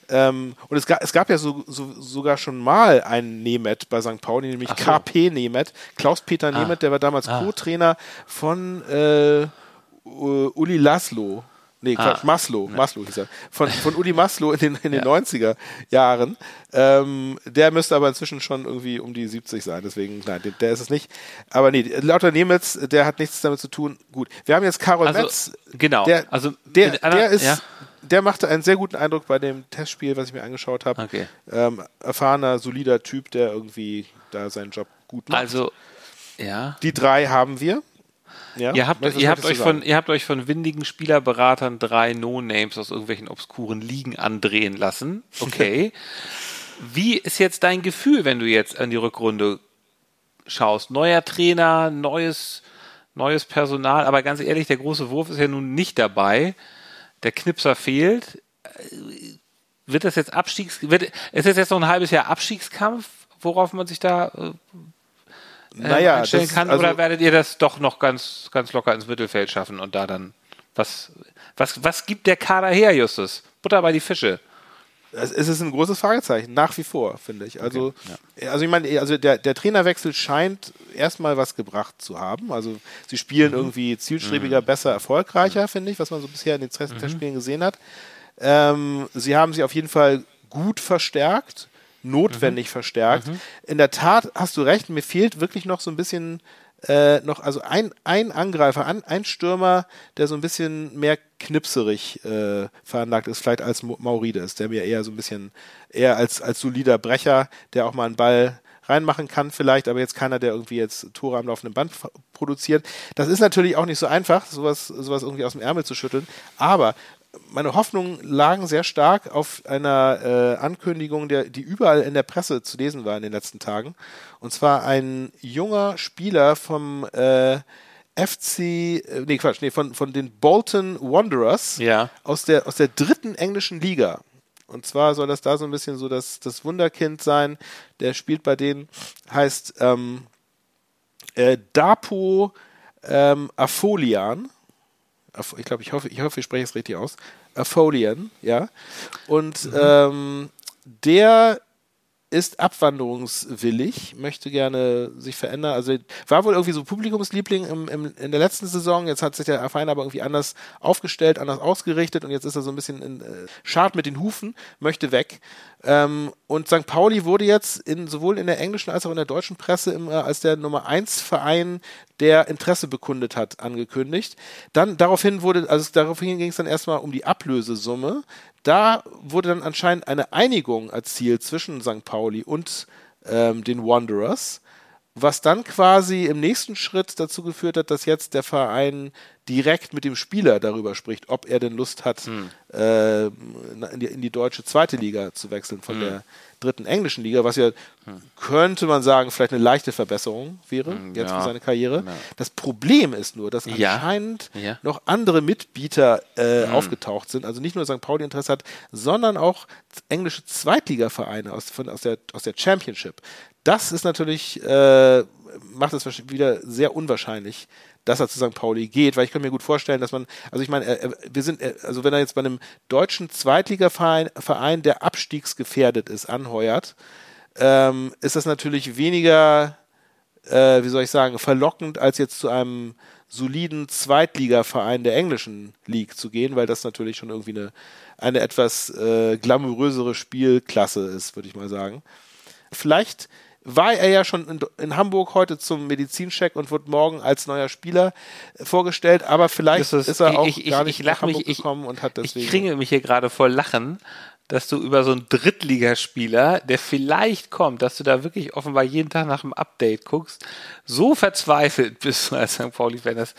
Ähm, und es gab, es gab ja so, so, sogar schon mal einen Nemeth bei St. Pauli, nämlich so. KP Nemeth, Klaus-Peter ah. Nemeth, der war damals ah. Co-Trainer von äh, Uli Laszlo. Nee, ah. Quatsch, Maslow, ne. Maslow hieß er. Von, von Uli Maslow in den, in den ja. 90er Jahren. Ähm, der müsste aber inzwischen schon irgendwie um die 70 sein, deswegen, nein, der, ist es nicht. Aber nee, lauter Nemetz, der hat nichts damit zu tun. Gut, wir haben jetzt Karol also, Metz. Genau. Der, also, der, der ist, ja. der machte einen sehr guten Eindruck bei dem Testspiel, was ich mir angeschaut habe. Okay. Ähm, erfahrener, solider Typ, der irgendwie da seinen Job gut macht. Also, ja. Die drei haben wir. Ja? Ihr, habt, ihr, habt euch von, ihr habt euch von windigen Spielerberatern drei No-Names aus irgendwelchen obskuren Ligen andrehen lassen. Okay. Wie ist jetzt dein Gefühl, wenn du jetzt an die Rückrunde schaust? Neuer Trainer, neues, neues Personal, aber ganz ehrlich, der große Wurf ist ja nun nicht dabei. Der Knipser fehlt. Wird das jetzt Abstiegs, wird, ist das jetzt noch ein halbes Jahr Abstiegskampf, worauf man sich da äh, äh, naja, einstellen kann? Also, oder werdet ihr das doch noch ganz, ganz locker ins Mittelfeld schaffen und da dann was, was, was gibt der Kader her, Justus? Butter bei die Fische. Es ist ein großes Fragezeichen, nach wie vor, finde ich. Also, okay, ja. also ich meine, also der, der Trainerwechsel scheint erstmal was gebracht zu haben. Also sie spielen mhm. irgendwie zielstrebiger, mhm. besser, erfolgreicher, mhm. finde ich, was man so bisher in den Testspielen mhm. gesehen hat. Ähm, sie haben sie auf jeden Fall gut verstärkt notwendig mhm. verstärkt. Mhm. In der Tat hast du recht, mir fehlt wirklich noch so ein bisschen äh, noch, also ein, ein Angreifer, ein, ein Stürmer, der so ein bisschen mehr knipserig äh, veranlagt ist, vielleicht als Maurides, der mir eher so ein bisschen, eher als, als solider Brecher, der auch mal einen Ball reinmachen kann vielleicht, aber jetzt keiner, der irgendwie jetzt Tore am laufenden Band produziert. Das ist natürlich auch nicht so einfach, sowas, sowas irgendwie aus dem Ärmel zu schütteln, aber meine Hoffnungen lagen sehr stark auf einer äh, Ankündigung, der, die überall in der Presse zu lesen war in den letzten Tagen. Und zwar ein junger Spieler vom äh, FC, äh, nee, Quatsch, nee, von, von den Bolton Wanderers ja. aus, der, aus der dritten englischen Liga. Und zwar soll das da so ein bisschen so das, das Wunderkind sein. Der spielt bei denen, heißt ähm, äh, Dapo ähm, Afolian ich glaube, ich hoffe, ich hoffe, ich spreche es richtig aus. Afolian, ja. Und mhm. ähm, der ist abwanderungswillig, möchte gerne sich verändern. Also war wohl irgendwie so Publikumsliebling im, im, in der letzten Saison. Jetzt hat sich der Verein aber irgendwie anders aufgestellt, anders ausgerichtet und jetzt ist er so ein bisschen in, äh, schart mit den Hufen, möchte weg. Ähm, und St. Pauli wurde jetzt in, sowohl in der englischen als auch in der deutschen Presse immer als der Nummer 1 Verein, der Interesse bekundet hat, angekündigt. Dann daraufhin wurde, also daraufhin ging es dann erstmal um die Ablösesumme. Da wurde dann anscheinend eine Einigung erzielt zwischen St. Pauli und ähm, den Wanderers was dann quasi im nächsten Schritt dazu geführt hat, dass jetzt der Verein direkt mit dem Spieler darüber spricht, ob er denn Lust hat, hm. äh, in, die, in, die, deutsche zweite Liga zu wechseln von hm. der dritten englischen Liga, was ja, hm. könnte man sagen, vielleicht eine leichte Verbesserung wäre hm, jetzt ja. für seine Karriere. Ja. Das Problem ist nur, dass ja. anscheinend noch andere Mitbieter äh, hm. aufgetaucht sind, also nicht nur St. Pauli Interesse hat, sondern auch englische Zweitligavereine aus, von, aus, der, aus der Championship. Das ist natürlich, äh, macht es wieder sehr unwahrscheinlich, dass er zu St. Pauli geht, weil ich kann mir gut vorstellen, dass man, also ich meine, wir sind, also wenn er jetzt bei einem deutschen Zweitligaverein, Verein, der abstiegsgefährdet ist, anheuert, ähm, ist das natürlich weniger, äh, wie soll ich sagen, verlockend, als jetzt zu einem soliden Zweitligaverein der englischen League zu gehen, weil das natürlich schon irgendwie eine, eine etwas äh, glamourösere Spielklasse ist, würde ich mal sagen. Vielleicht war er ja schon in, in, Hamburg heute zum Medizincheck und wird morgen als neuer Spieler vorgestellt, aber vielleicht ist, ist er auch ich, gar nicht ich, nach Hamburg mich, gekommen und hat deswegen. Ich kringe mich hier gerade vor Lachen, dass du über so einen Drittligaspieler, der vielleicht kommt, dass du da wirklich offenbar jeden Tag nach einem Update guckst, so verzweifelt bist du als St. Pauli-Fan, dass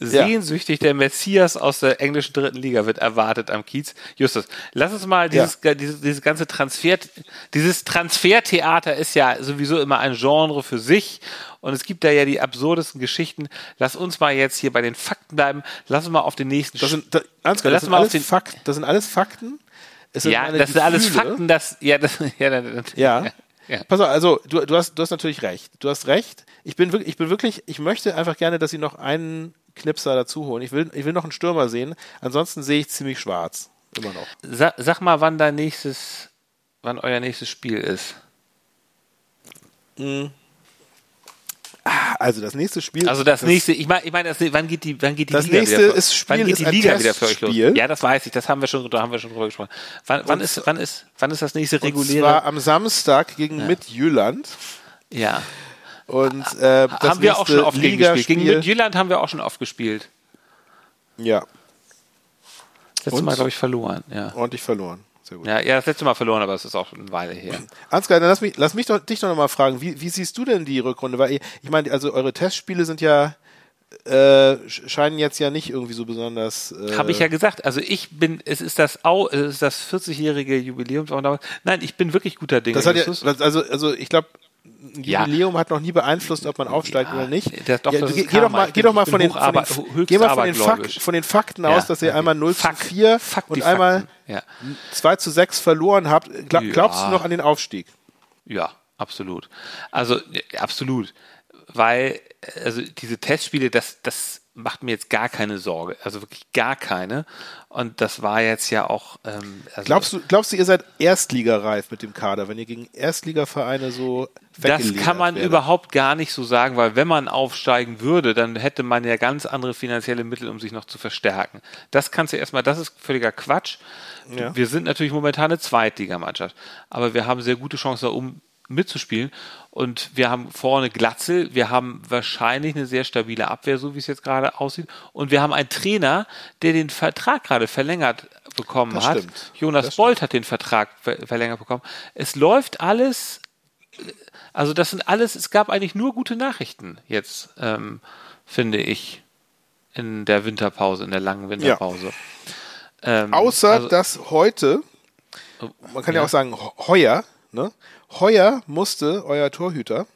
ja. sehnsüchtig der Messias aus der englischen dritten Liga wird erwartet am Kiez. Justus, lass uns mal dieses, ja. dieses, dieses ganze Transfer, dieses Transfertheater ist ja sowieso immer ein Genre für sich und es gibt da ja die absurdesten Geschichten. Lass uns mal jetzt hier bei den Fakten bleiben. Lass uns mal auf den nächsten. Das sind, das, das, das sind alles Fakten. Das sind alles Fakten ja, das sind alles Fakten, das, ja, das, ja, das, ja. ja. Ja. Pass auf, also du, du, hast, du hast natürlich recht. Du hast recht. Ich bin wirklich, ich bin wirklich, ich möchte einfach gerne, dass sie noch einen Knipser dazu holen. Ich will, ich will noch einen Stürmer sehen. Ansonsten sehe ich ziemlich schwarz. Immer noch. Sa sag mal, wann dein nächstes, wann euer nächstes Spiel ist. Mhm. Also das nächste Spiel. Also das, das nächste, ich meine, ich meine, wann geht die, wann geht die das Liga nächste wieder? Ist Spiel wann geht die Liga wieder für euch los? Ja, das weiß ich, das haben wir schon, da haben wir schon drüber gesprochen. Wann, wann ist, wann ist, wann ist das nächste reguläre? Und zwar am Samstag gegen ja. Midtjylland. Ja. Und äh, das haben wir auch schon oft gespielt. Gegen Midtjylland haben wir auch schon oft gespielt. Ja. Das letzte Mal, glaube ich, verloren. Ja. Ordentlich verloren. Sehr gut. Ja, ja, das letzte Mal verloren, aber es ist auch eine Weile her. Ansgar, dann lass mich, lass mich doch, dich doch nochmal fragen, wie, wie siehst du denn die Rückrunde? Weil ich meine, also eure Testspiele sind ja äh, scheinen jetzt ja nicht irgendwie so besonders. Äh Habe ich ja gesagt. Also ich bin, es ist das Au, es ist das 40-jährige Jubiläum. Nein, ich bin wirklich guter Dinge. Das hat ja, also, also ich glaube, ein Jubiläum ja. hat noch nie beeinflusst, ob man aufsteigt ja, oder nicht. Das, doch, ja, geh, doch mal, geh doch mal von den, von den, geh mal von den, Fak von den Fakten aus, dass ihr einmal 0 Fakt, zu 4 Fakt, und einmal ja. 2 zu 6 verloren habt. Glaub, glaubst du noch an den Aufstieg? Ja, absolut. Also absolut. Weil, also diese Testspiele, das, das macht mir jetzt gar keine Sorge, also wirklich gar keine. Und das war jetzt ja auch. Ähm, also glaubst du, glaubst du, ihr seid Erstligareif mit dem Kader, wenn ihr gegen Erstligavereine so Das kann man wäre? überhaupt gar nicht so sagen, weil wenn man aufsteigen würde, dann hätte man ja ganz andere finanzielle Mittel, um sich noch zu verstärken. Das kannst du erstmal, das ist völliger Quatsch. Ja. Wir sind natürlich momentan eine Zweitligamannschaft, aber wir haben sehr gute Chancen, um mitzuspielen. Und wir haben vorne Glatzel, wir haben wahrscheinlich eine sehr stabile Abwehr, so wie es jetzt gerade aussieht. Und wir haben einen Trainer, der den Vertrag gerade verlängert bekommen das hat. Stimmt. Jonas das Bolt stimmt. hat den Vertrag verlängert bekommen. Es läuft alles, also das sind alles, es gab eigentlich nur gute Nachrichten jetzt, ähm, finde ich, in der Winterpause, in der langen Winterpause. Ja. Ähm, Außer, also, dass heute, oh, man kann ja, ja auch sagen, heuer, ne? Heuer musste euer Torhüter,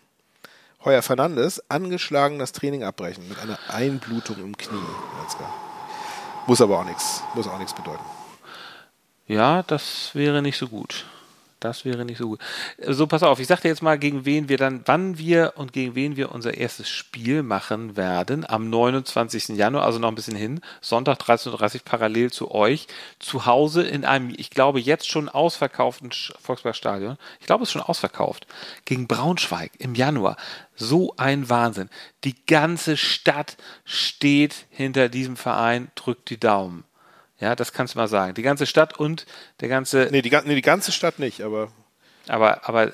Heuer Fernandes, angeschlagen das Training abbrechen mit einer Einblutung im Knie. Muss aber auch nichts, muss auch nichts bedeuten. Ja, das wäre nicht so gut. Das wäre nicht so gut. So, pass auf, ich sag dir jetzt mal, gegen wen wir dann, wann wir und gegen wen wir unser erstes Spiel machen werden. Am 29. Januar, also noch ein bisschen hin. Sonntag 13.30 Uhr parallel zu euch. Zu Hause in einem, ich glaube, jetzt schon ausverkauften Volksparkstadion. Ich glaube, es ist schon ausverkauft. Gegen Braunschweig im Januar. So ein Wahnsinn. Die ganze Stadt steht hinter diesem Verein, drückt die Daumen. Ja, das kannst du mal sagen. Die ganze Stadt und der ganze. Nee, die, nee, die ganze Stadt nicht, aber. Aber, aber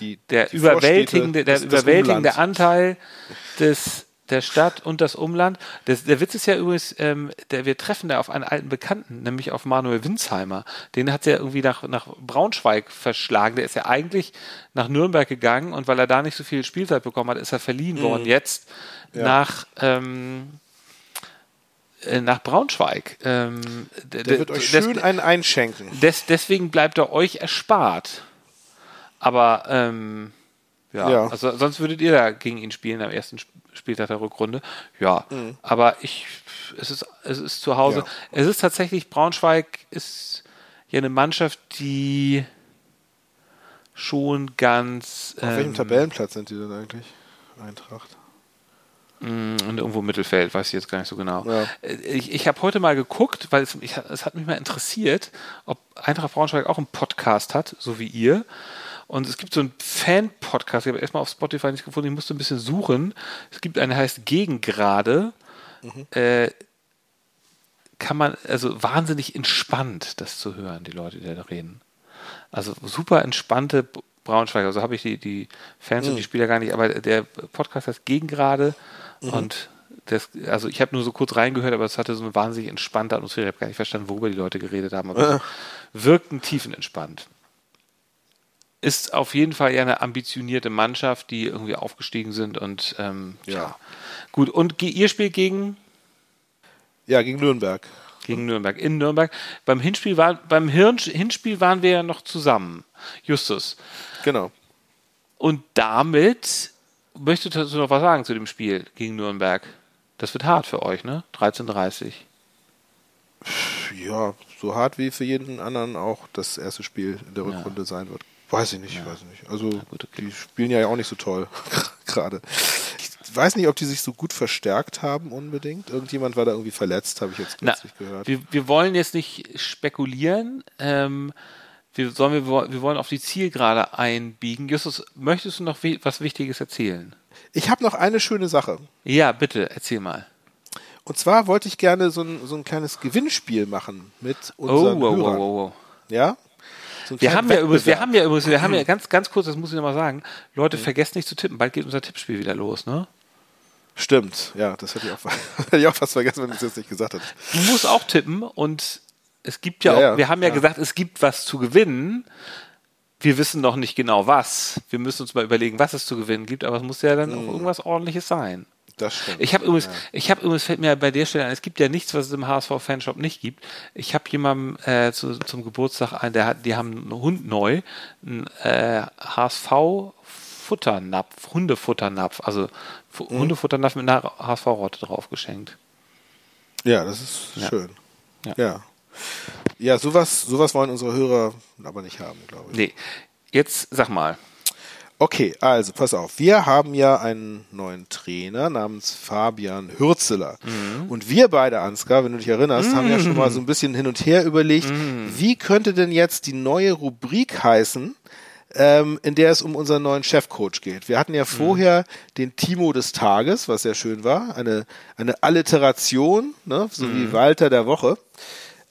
die, der die überwältigende, der das- das überwältigende Umland. Anteil des, der Stadt und das Umland. Das, der Witz ist ja übrigens, ähm, der, wir treffen da auf einen alten Bekannten, nämlich auf Manuel Winsheimer. Den hat ja irgendwie nach, nach Braunschweig verschlagen. Der ist ja eigentlich nach Nürnberg gegangen und weil er da nicht so viel Spielzeit bekommen hat, ist er verliehen worden jetzt Mhm. Ja. nach, ähm, äh, nach Braunschweig. Ähm, Der wird euch schön einen einschenken. des, deswegen bleibt er euch erspart. Aber ähm, ja, Ja. also sonst würdet ihr da gegen ihn spielen am ersten Sp- Spieltag der Rückrunde. Ja, Mhm. aber ich, es ist, es ist zu Hause. Ja. Es ist tatsächlich, Braunschweig ist ja eine Mannschaft, die schon ganz Auf welchem ähm, Tabellenplatz sind die denn eigentlich? Eintracht. Mm, Und irgendwo im Mittelfeld, weiß ich jetzt gar nicht so genau. Ja. Äh, Ich, ich habe heute mal geguckt, weil es, ich, es hat mich mal interessiert, ob Eintracht Braunschweig auch einen Podcast hat, so wie ihr. Und es gibt so einen Fan-Podcast, ich habe erstmal auf Spotify nicht gefunden, ich musste ein bisschen suchen. Es gibt einen, der heißt Gegengrade. Äh, kann man, also wahnsinnig entspannt, das zu hören, die Leute, die da reden. Also super entspannte Braunschweiger. Also habe ich die, die Fans und die Spieler gar nicht, aber der Podcast heißt Gegengrade und das, also ich habe nur so kurz reingehört, aber es hatte so eine wahnsinnig entspannte Atmosphäre. Ich habe gar nicht verstanden, worüber die Leute geredet haben, aber es wirkten tiefenentspannt. Ist auf jeden Fall ja eine ambitionierte Mannschaft, die irgendwie aufgestiegen sind und ähm, ja. Ja. Gut, und ihr spielt gegen Ja, gegen Nürnberg. gegen Nürnberg. In Nürnberg. Beim Hinspiel, war, beim Hirn, Hinspiel waren wir ja noch zusammen. Justus. Genau. Und damit möchtest du noch was sagen zu dem Spiel gegen Nürnberg? Das wird hart für euch, ne? 13:30. Ja, so hart wie für jeden anderen auch das erste Spiel in der Rückrunde sein wird. Weiß ich nicht, weiß ich nicht. Also gut, okay. die spielen ja auch nicht so toll gerade. Ich weiß nicht, ob die sich so gut verstärkt haben unbedingt. Irgendjemand war da irgendwie verletzt, habe ich jetzt Na, kürzlich gehört. wir, wir wollen jetzt nicht spekulieren. Ähm, wir, sollen, wir, wir wollen auf die Zielgerade einbiegen. Justus, möchtest du noch was Wichtiges erzählen? Ich habe noch eine schöne Sache. Ja, bitte, erzähl mal. Und zwar wollte ich gerne so ein, so ein kleines Gewinnspiel machen mit Oh, unseren wow, wow, Hörern. wow, wow. Ja? So Wir haben ja übrigens, wir haben ja übrigens, wir haben ja ganz, ganz kurz, das muss ich nochmal sagen, Leute, vergesst nicht zu tippen. Bald geht unser Tippspiel wieder los, ne? Stimmt, ja, das hätte ich, auch, hätte ich auch fast vergessen, wenn du es jetzt nicht gesagt hättest. Du musst auch tippen und es gibt ja, Ja, auch, ja, wir haben ja, ja. gesagt, es gibt was zu gewinnen. Wir wissen noch nicht genau was. Wir müssen uns mal überlegen, was es zu gewinnen gibt, aber es muss ja dann Mhm. auch irgendwas ordentliches sein. Das stimmt. Ich habe übrigens, ich habe übrigens fällt mir bei der Stelle ein, es gibt ja nichts, was es im HSV Fanshop nicht gibt. Ich habe jemandem äh, zu, zum Geburtstag ein, der hat, die haben einen Hund neu, einen äh, HSV Futternapf, Hundefutternapf, also Fu Mhm. Hundefutternapf mit einer HSV-Rotte drauf geschenkt. Ja, das ist Ja. schön. Ja. Ja. Ja, sowas, sowas wollen unsere Hörer aber nicht haben, glaube ich. Nee, jetzt sag mal. Okay, also pass auf. Wir haben ja einen neuen Trainer namens Fabian Hürzeler. Mhm. Und wir beide, Ansgar, wenn du dich erinnerst, haben ja schon mal so ein bisschen hin und her überlegt, Mhm. wie könnte denn jetzt die neue Rubrik heißen, ähm, in der es um unseren neuen Chefcoach geht. Wir hatten ja vorher den Timo des Tages, was sehr schön war, eine, eine Alliteration, ne, so Mhm. wie Walter der Woche.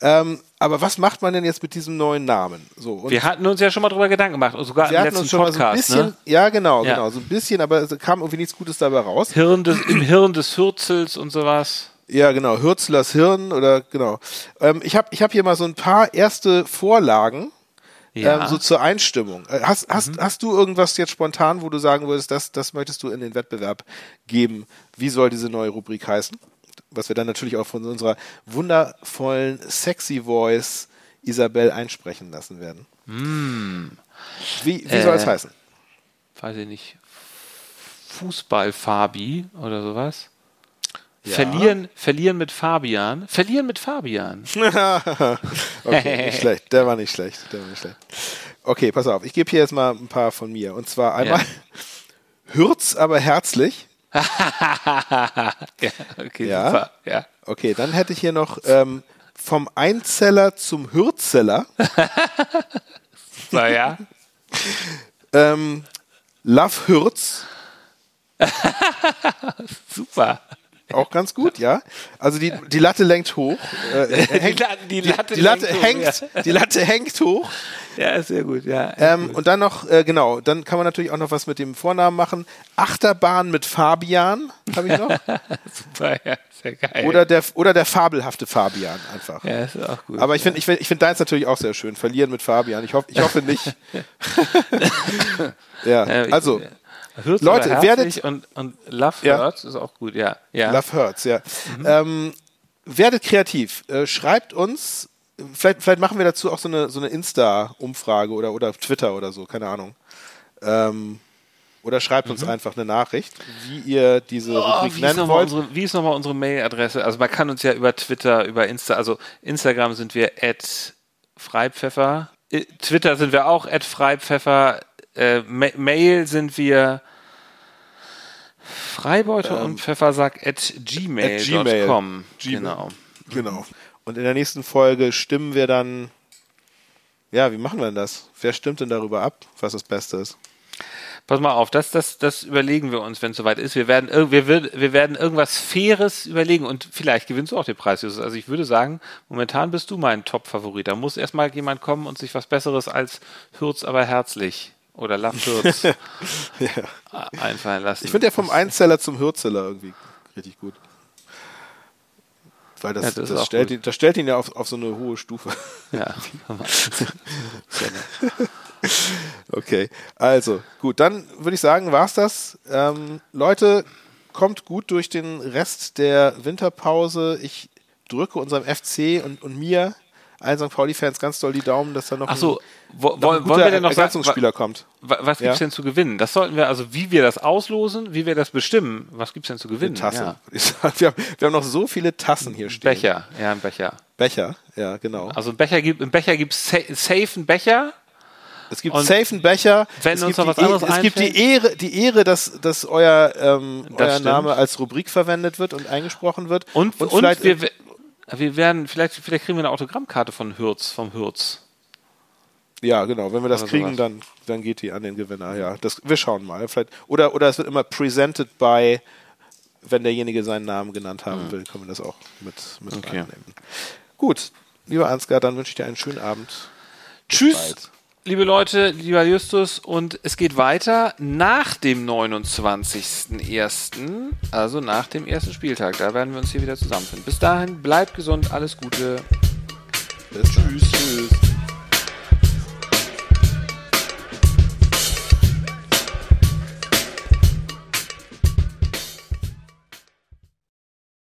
Ähm, aber was macht man denn jetzt mit diesem neuen Namen? So, Wir hatten uns ja schon mal drüber Gedanken gemacht, sogar wir im letzten uns schon mal so ein Podcast. bisschen, ne? ja genau, Ja. genau, so ein bisschen, aber es kam irgendwie nichts Gutes dabei raus. Hirn des, Im Hirn des Hürzels und sowas. Ja, genau, Hürzlers Hirn oder genau. Ähm, ich habe ich hab hier mal so ein paar erste Vorlagen Ja. Mhm. ähm, so zur Einstimmung. Äh, Hast, hast, hast du irgendwas jetzt spontan, wo du sagen würdest, das, das möchtest du in den Wettbewerb geben? Wie soll diese neue Rubrik heißen? Was wir dann natürlich auch von unserer wundervollen, sexy Voice Isabel einsprechen lassen werden. Wie, wie soll es Mm. Äh, heißen? weiß ich nicht, Fußball-Fabi oder sowas. Ja. Verlieren, verlieren mit Fabian. Verlieren mit Fabian. okay, nicht schlecht. Der war nicht schlecht. Der war nicht schlecht. Okay, pass auf. Ich gebe hier jetzt mal ein paar von mir. Und zwar einmal ja. Hürz, aber herzlich. ja, okay, Ja. super. Ja. Okay, dann hätte ich hier noch ähm, vom Einzeller zum Hürzeller. So, ja. Ähm, Love Hürz. Super. Auch ganz gut, ja. Also die, die Latte lenkt hoch. Äh, hängt, die Latte die Latte lenkt hoch, hängt, die Latte hängt hoch. Ja, ist sehr gut, ja. Ähm, und dann noch, äh, genau, dann kann man natürlich auch noch was mit dem Vornamen machen. Achterbahn mit Fabian, habe ich noch. super, ja, sehr geil. Oder der, oder der fabelhafte Fabian einfach. ja, ist auch gut. Aber ich finde ich find, ich find deins natürlich auch sehr schön. Verlieren mit Fabian. Ich, hoff, ich hoffe nicht. ja, Ja, also, Hürz Leute, werdet- und, und Love Ja. Hurts ist auch gut, ja. ja. Love Hurts, ja. Mhm. Ähm, werdet kreativ. Äh, schreibt uns, vielleicht, vielleicht machen wir dazu auch so eine, so eine Insta-Umfrage oder, oder Twitter oder so, keine Ahnung. Ähm, oder schreibt uns einfach eine Nachricht, wie ihr diese Mhm. Oh, Rubrik wie, ist nennen wollt. unsere, wie ist nochmal unsere Mailadresse? Also man kann uns ja über Twitter, über Insta, also Instagram sind wir at Freipfeffer, äh, Twitter sind wir auch at Freipfeffer, äh, Ma Mail sind wir Freibeuter und Pfeffersack at gmail.com. Gmail. Genau. Genau. Und in der nächsten Folge stimmen wir dann. Ja, wie machen wir denn das? Wer stimmt denn darüber ab, was das Beste ist? Pass mal auf, das, das, das überlegen wir uns, wenn es soweit ist. Wir werden, ir- wir, wir werden irgendwas Faires überlegen und vielleicht gewinnst du auch den Preis. Justus. Also ich würde sagen, momentan bist du mein Top-Favorit. Da muss erstmal jemand kommen und sich was Besseres als Hürz, aber herzlich oder Love Hürz einfallen lassen. Ich finde ja vom Einzeller zum Hürzeller irgendwie richtig gut. Weil das, Ja, das das, stellt gut. ihn, das stellt ihn ja auf, auf so eine hohe Stufe. ja. Okay, also gut, dann würde ich sagen, war's das. Ähm, Leute, kommt gut durch den Rest der Winterpause. Ich drücke unserem FC und, und mir, allen St. Pauli-Fans, ganz doll die Daumen, dass da noch Ach so, wo, ein, noch ein wollen, guter wollen wir denn noch sagen, Ergänzungsspieler kommt. wa- was gibt's Ja. denn zu gewinnen? Das sollten wir, also wie wir das auslosen, wie wir das bestimmen, was gibt's denn zu gewinnen? Tassen. Ja. Wir, haben, wir haben noch so viele Tassen hier stehen. Becher, ja, ein Becher. Becher, ja, genau. Also ein Becher gibt, im Becher gibt es safe einen Becher. Es gibt Und safe einen Becher. wenn es uns gibt noch die was anderes E- Es gibt die Ehre, die Ehre, dass, dass euer, ähm, Das euer stimmt. Name als Rubrik verwendet wird und eingesprochen wird. Und, und, vielleicht wir, wir werden, vielleicht, vielleicht kriegen wir eine Autogrammkarte von Hürz, vom Hürz. Ja, genau. Wenn wir das Oder kriegen, sowas. dann, dann geht die an den Gewinner. Ja, das, wir schauen mal. Vielleicht, oder, oder es wird immer presented by, wenn derjenige seinen Namen genannt haben will, können wir das auch mit, mit. Okay. reinnehmen. Gut, lieber Ansgar, dann wünsche ich dir einen schönen Abend. Tschüss, bald. Liebe Leute, lieber Justus. Und es geht weiter nach dem 29.01., also nach dem ersten Spieltag. Da werden wir uns hier wieder zusammenfinden. Bis dahin, bleibt gesund, alles Gute. Bis tschüss. tschüss.